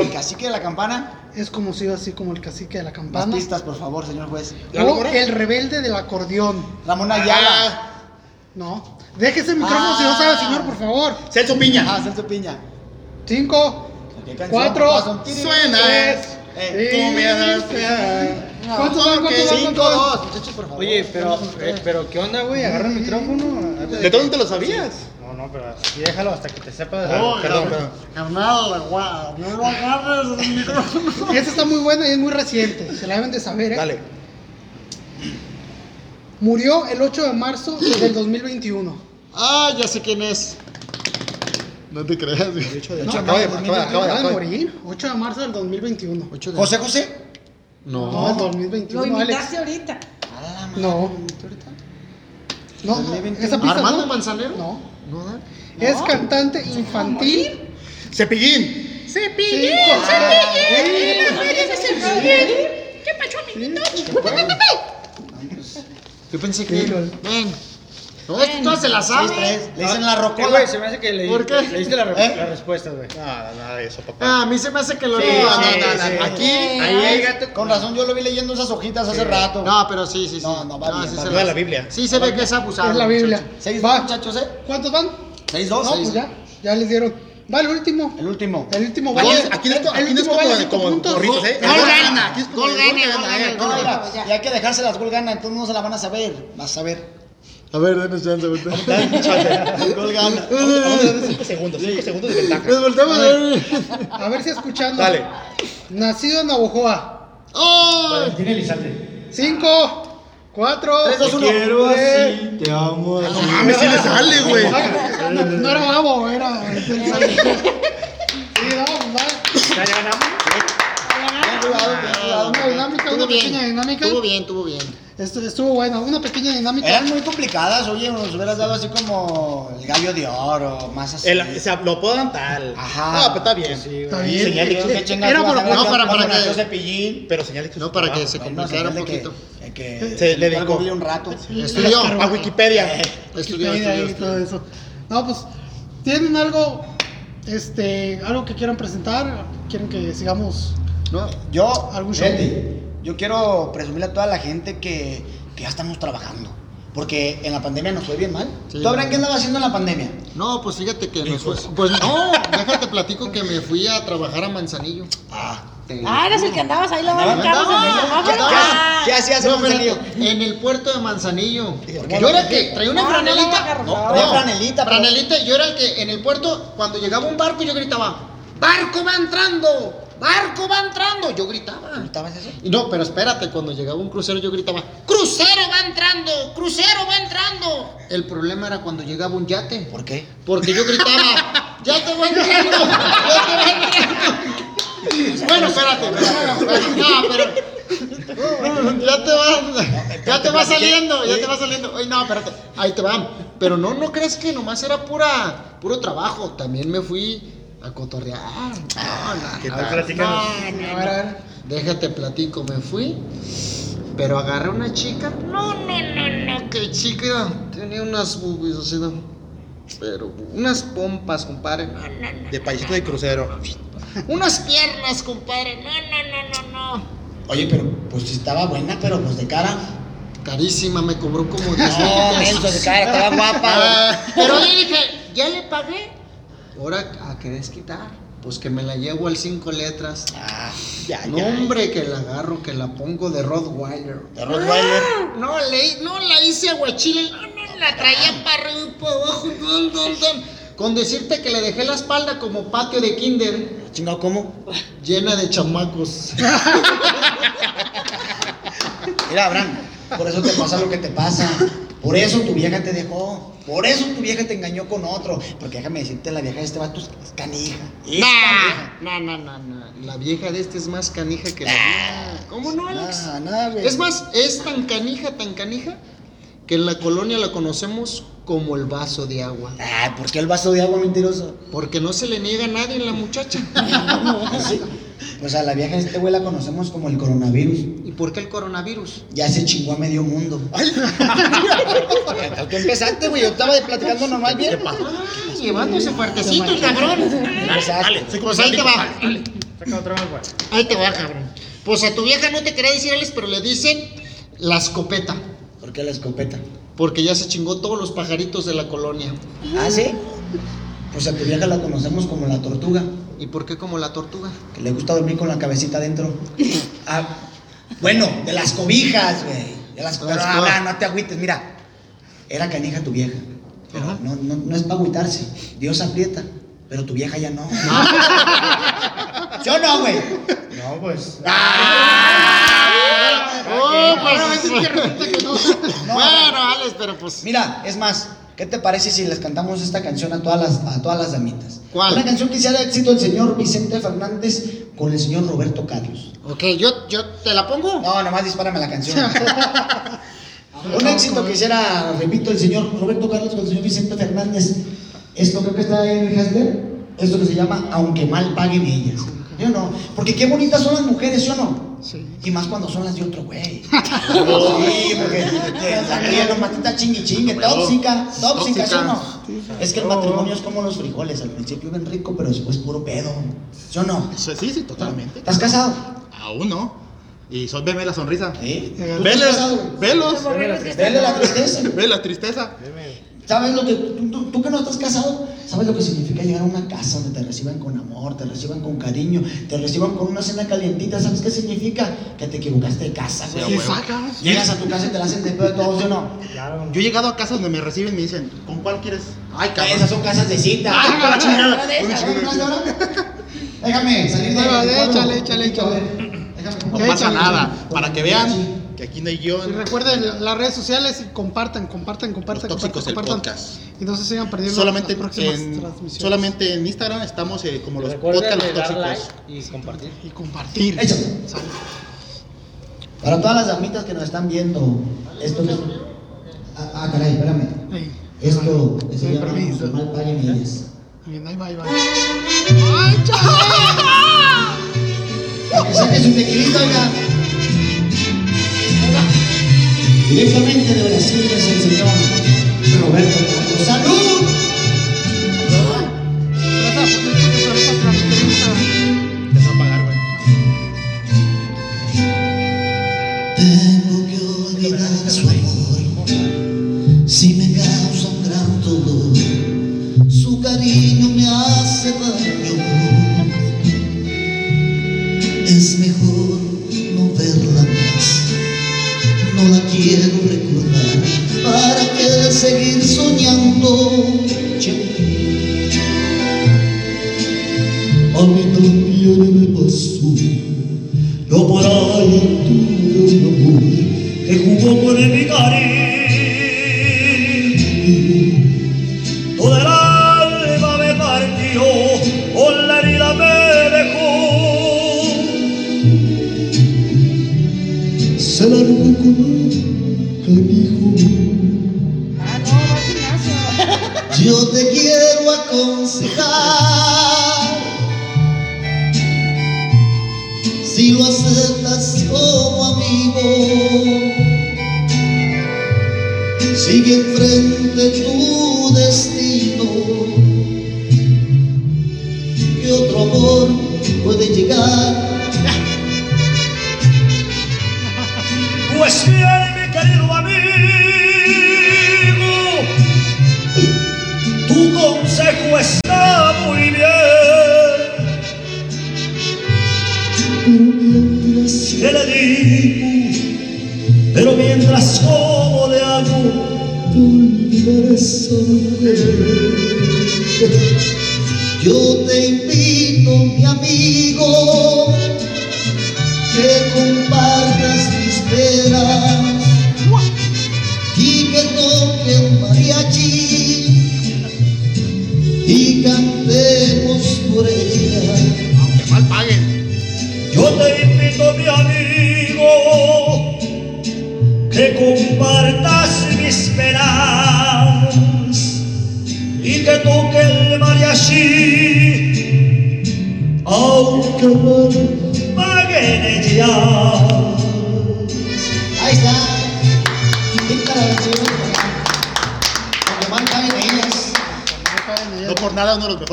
El cacique de la campana. Es conocido así como el cacique de la Más campana. pistas, por favor, señor juez. ¿Lalo O el rebelde del acordeón. Ramón Ayala. No. Déjese el micrófono si no Ah. sabe, señor, por favor. Celso Piña. Ah, Celso Piña. Cinco. Cuatro. Suena. Eh, Tú me das ¿Cuántos van? ¿Cuántos van? Cinco, ¿Cuántos van? dos, muchachos, por favor. Oye, pero, eh, pero ¿qué onda, güey? Agarra el micrófono. ¿De dónde te lo sabías? No, no, pero así déjalo hasta que te sepas. Oh, Ah, perdón, perdón. Carnal, guau, no lo agarres del micrófono. Esta está muy buena y es muy reciente. Se la deben de saber, ¿eh? Dale. Murió el 8 de marzo del 2021. Ah, ya sé quién es. No te creas, güey. De hecho, de No, acaba de, no, acaba de, acaba acaba morir. 8 de marzo del 2021. Ocho de- José José. No, No. 2021, Lo Alex. imitaste ahorita. A la madre, No. ahorita. No, esa pista ¿Armando no. Manzanero? No. No, ¿da? Es cantante infantil. Cepillín. Cepillín. Yo pensé que. Ven. No, esto todas se la sabe. Tres. Le dicen la Eh, rocola. güey, se me hace que le, ¿Por qué? le diste la, re- ¿Eh? la respuesta, güey. Nada, nada de eso, papá. Ah, a mí se me hace que lo Sí, no, no, sí, no, no, sí. no. Aquí, Ahí hay gato. con razón, yo lo vi leyendo esas hojitas hace rato. No, pero sí, sí, sí. No, no, va bien, sí va la Biblia. Sí se ve que es abusado. Es la Biblia. Seis, Va. muchachos, ¿eh? ¿Cuántos van? Seis, dos. No, pues ya. Ya les dieron. Va el último. El último. El último Aquí, vale. aquí no es, no como, como puntos. gorritos, ¿eh? Gol gana, Aquí es como gol gana. Y hay que dejarse las gol gana, entonces no se la van a saber. Vas a ver. A ver, denos chance, ahorita. Gol gana. Vamos vamos a darle 5 segundos, 5 segundos de ventaja. Nos volteamos a ver. A ver si escuchando. Dale. Nacido en Navojoa. ¡Ay! Tiene Elizalde. Cinco, cuatro. Tres, dos, uno. tres. te amo. No mames, sí le sale, güey. No, era babo, era. Sí, pues va. Ya, ya ganamos. Jugado. Una dinámica, una Estuvo bien. pequeña dinámica. Estuvo bien, estuvo bien. Esto, estuvo bueno, una pequeña dinámica. Eran muy complicadas, oye, nos hubieras dado así como el gallo de oro, más así. El, o sea, lo apodan tal. Ajá. No, pero está bien. Está Y bien. señal Era a por- no, para- para que- Cepillín. Pero señal que No, para que se complicara un de que- poquito. de que Se le dedicó. un rato. Estudió. A Wikipedia. Estudió, Wikipedia estudió, y todo estudió. eso. No, pues, ¿tienen algo, este, algo que quieran presentar? ¿Quieren que sigamos? No, yo, ¿Algún show? fíjate, yo quiero presumirle a toda la gente que, que ya estamos trabajando. Porque en la pandemia nos fue bien mal. Sí, ¿Tú, Abraham, no. qué andaba haciendo en la pandemia? No, pues fíjate que nos fue. Pues no, déjate platico que me fui a trabajar a Manzanillo. Ah. Te- Ah, eras el que andabas ahí lavando Andaba- carros en el ¿Qué hacías en No, Manzanillo? espérate, en el puerto de Manzanillo. Yo era el que traía una No, no franelita. No, Traía franelita, pero- franelita. Yo era el que en el puerto, cuando llegaba un barco, yo gritaba: ¡Barco va entrando! ¡Barco va entrando! Yo gritaba. ¿Gritabas eso? No, pero espérate, cuando llegaba un crucero yo gritaba, ¡Crucero va entrando! ¡Crucero va entrando! El problema era cuando llegaba un yate. ¿Por qué? Porque yo gritaba, ¡Ya te va entrando! ¡Ya te va entrando! Bueno, espérate. No, pero. Ya te va. Ya te va saliendo, ya te va saliendo. Ay, no, espérate. Ahí te va. Pero no, no crees que nomás era pura, puro trabajo. También me fui a cotorrear. No, no. ¿Qué a tal? ver, Platícanos. no, no, A ver, a ver. Déjate platico, me fui, pero agarré una chica. No, no, no, no, que chica. Tenía unas boobies así, ¿no? Pero unas pompas, compadre. No, no, no. De payasito de crucero. Unas piernas, compadre. No, no, no, no, no. Oye, pero pues sí estaba buena, pero pues de cara. Carísima, me cobró como 10 mil No, menso, de cara, estaba guapa. Ah, pero yo dije, ya le pagué. Ahora, ¿a qué desquitar? Pues que me la llevo al cinco letras. Ah, Ya, No, ya. hombre, que la agarro, que la pongo de Rottweiler. de Rottweiler. No, le, no la hice aguachile, no, no, la traía para arriba y para abajo, dun, dun, dun. Con decirte que le dejé la espalda como patio de kinder, Chingado, ¿cómo? llena de chamacos. Mira, Abraham, por eso te pasa lo que te pasa. Por eso tu vieja te dejó. Por eso tu vieja te engañó con otro. Porque déjame decirte, la vieja de este vato es canija. Es canija. No, no, no, no. La vieja de este es más canija que la mía. ¿Cómo no, Alex? Nada, güey. Es más, es tan canija, tan canija, que en la colonia la conocemos como el vaso de agua. Ay, ¿por qué el vaso de agua mentiroso? Porque no se le niega a nadie en la muchacha. Así. Pues a la vieja de este güey la conocemos como el coronavirus. ¿Y por qué el coronavirus? Ya se chingó a medio mundo. Ay. ¿Tú empezaste, güey? Yo estaba platicando normal bien. Ay, llevándose fuertecito el cabrón. Empezaste. Pues ahí te va. Saca otra vez, güey. Ahí te va, cabrón. Pues a tu vieja no te quería decir, Alex, pero le dicen la escopeta. ¿Por qué la escopeta? Porque ya se chingó todos los pajaritos de la colonia. ¿Ah, sí? Pues a tu vieja la conocemos como la tortuga. ¿Y por qué como la tortuga? Que le gusta dormir con la cabecita adentro. Ah, bueno, de las cobijas, güey. De las Las Pero co- ahora no te agüites, mira. Era canija tu vieja. Pero no, no, no es para agüitarse. Dios aprieta. Pero tu vieja ya no. ¿Sí o no, güey? No, pues. Oh, pues. bueno, Alex, pero pues. Mira, es más, ¿qué te parece si les cantamos esta canción a todas las, a todas las damitas? ¿Cuál? Una canción que hiciera éxito el señor Vicente Fernández con el señor Roberto Carlos. Ok, yo, yo te la pongo. No, nomás dispárame la canción. Un éxito que hiciera, repito, el señor Roberto Carlos con el señor Vicente Fernández. Esto creo que está ahí en el Hasler. Esto que se llama Aunque mal paguen ellas. ¿Sí o no? Porque qué bonitas son las mujeres, ¿sí o no? Sí. Y más cuando son las de otro güey. Sí, porque la nomás está chingue chingue, tóxica, tóxica, ¿sí o no? Es que el matrimonio es como los frijoles, al principio ven rico, pero después puro pedo. ¿Sí o no? Sí, sí, totalmente. ¿Estás casado? Aún no. Y son, veme la sonrisa. Sí. ¿Tú estás Velos. Vele la tristeza. Ve la tristeza. ¿Sabes lo que tú, tú- tú que no estás casado? ¿Sabes lo que significa llegar a una casa donde te reciban con amor, te reciban con cariño, te reciban con una cena calientita? ¿Sabes qué significa? Que te equivocaste de casa, güey. Sí. Llegas a tu casa y te la hacen de pedo de todos, ¿sí o no? Yo he llegado a casas donde me reciben y me dicen, ¿con cuál quieres? Ay, cabrón. Esas son casas de cita. Ay, Ah, la chingada. Déjame salir de échale, échale, échale. Déjame No pasa nada. Para que vean que aquí no hay Y guion. recuerden las redes sociales y compartan, compartan, compartan, Los tóxicos, compartan, el compartan. podcast. Y no se sigan perdiendo Solamente las próximas en, transmisiones. solamente en Instagram estamos eh, como los podcasts los like tóxicos. y compartir. Y compartir. Sale. Para todas las damitas que nos están viendo, esto es... Ah, ah, caray, espérame. Esto se Con llama permiso. Mal paguen ellas. Bien, ahí va, ahí va. ¡Ay, Que saque su tequilita, oiga. Directamente de Brasil es el señor Roberto Carlos. ¡Salud! Mientras, ¿cómo le hago? Te olvidaré Yo te invito, mi amigo,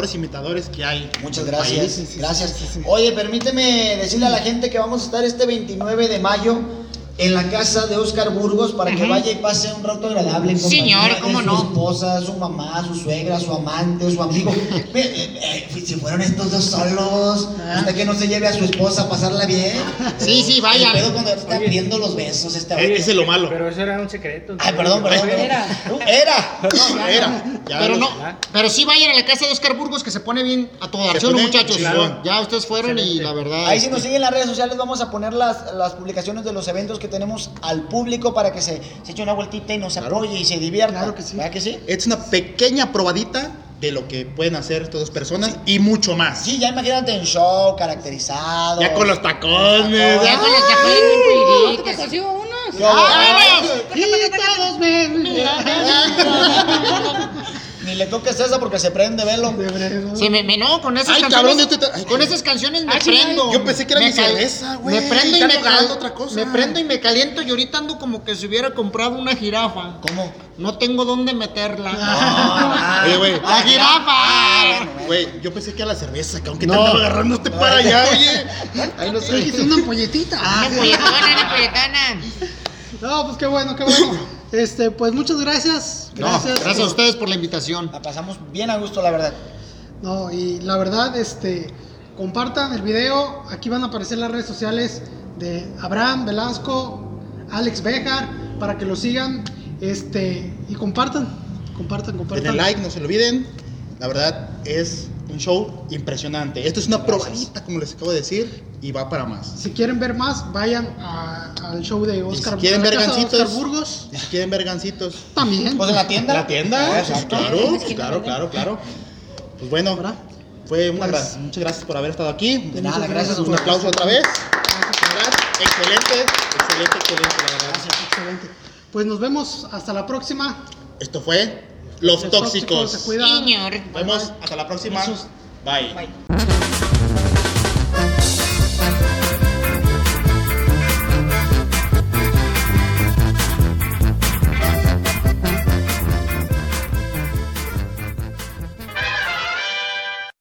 mejores imitadores que hay. Muchas gracias, país. gracias. Oye, permíteme decirle a la gente que vamos a estar este 29 de mayo en la casa de Oscar Burgos para que vaya y pase un rato agradable en compañía Señor, de ¿cómo su no? esposa, su mamá, su suegra, su amante, su amigo. Eh, eh, si fueron estos dos solos, usted que no se lleve a su esposa a pasarla bien. Sí, sí, El vayan. pedo cuando te están pidiendo los besos este Eh, ese es lo malo. Pero eso era un secreto. Ay, perdón, perdón. Era. Era. No, era. Ya Pero no, pero sí vayan a la casa de Oscar Burgos que se pone bien a todo dar, Se ¿sí o no, pone muchachos? Ya ustedes fueron y la verdad. Ahí si nos siguen en las redes sociales vamos a poner las, las publicaciones de los eventos que tenemos al público para que se, se eche una vueltita y nos apoye y se divierta. Claro que sí. ¿Verdad que sí? Es una pequeña probadita de lo que pueden hacer estas dos personas y mucho más. Sí, ya imagínate en show, caracterizado. Ya con los tacones. Ya ya con los tacones bien ¿No te consigo unos? Y todos me Ni le toques esa porque se prende, velo. Sí, me, me- no, con esas Ay, canciones. cabrón, yo te- ay, con esas canciones me Ah, chinga. prendo. Yo pensé que era Me mi cal- cerveza, güey. Me prendo y me cal- otra cosa. Me prendo y me caliento y ahorita ando como que si hubiera comprado una jirafa. ¿Cómo? No tengo dónde meterla. Ah, Oye, güey. La jirafa. Güey, yo pensé que era la cerveza, que aunque No. te andaba agarrando este para allá, oye. Ahí no sé. Es una ampolletita. Una polletona, una polletona. No, pues qué bueno, qué bueno. Este, pues muchas gracias. No, Gracias. gracias a ustedes por la invitación. La pasamos bien a gusto, la verdad. No, y la verdad, este, compartan el video. Aquí van a aparecer las redes sociales de Abraham Velasco, Alex Bejar, para que lo sigan. Este, y compartan, compartan, compartan. Denle like, no se lo olviden. La verdad es un show impresionante. Esto es una probadita, como les acabo de decir, y va para más. Si quieren ver más, vayan a- al show de Y Oscar, si quieren ver gancitos, Oscar Burgos. y si quieren ver gancitos, También. Pues en la tienda. la tienda, Ah, pues, exacto. claro, Es que claro, claro, claro. Pues bueno, ¿Verdad? fue una Pues- gra- muchas gracias por haber estado aquí. De nada, gracias a Un aplauso otra vez. Excelente, excelente, excelente, la verdad. Excelente. Pues nos vemos hasta la próxima. Esto fue Los Los Tóxicos. Se cuidan. Señor. Nos vemos hasta la próxima. Bye. Bye.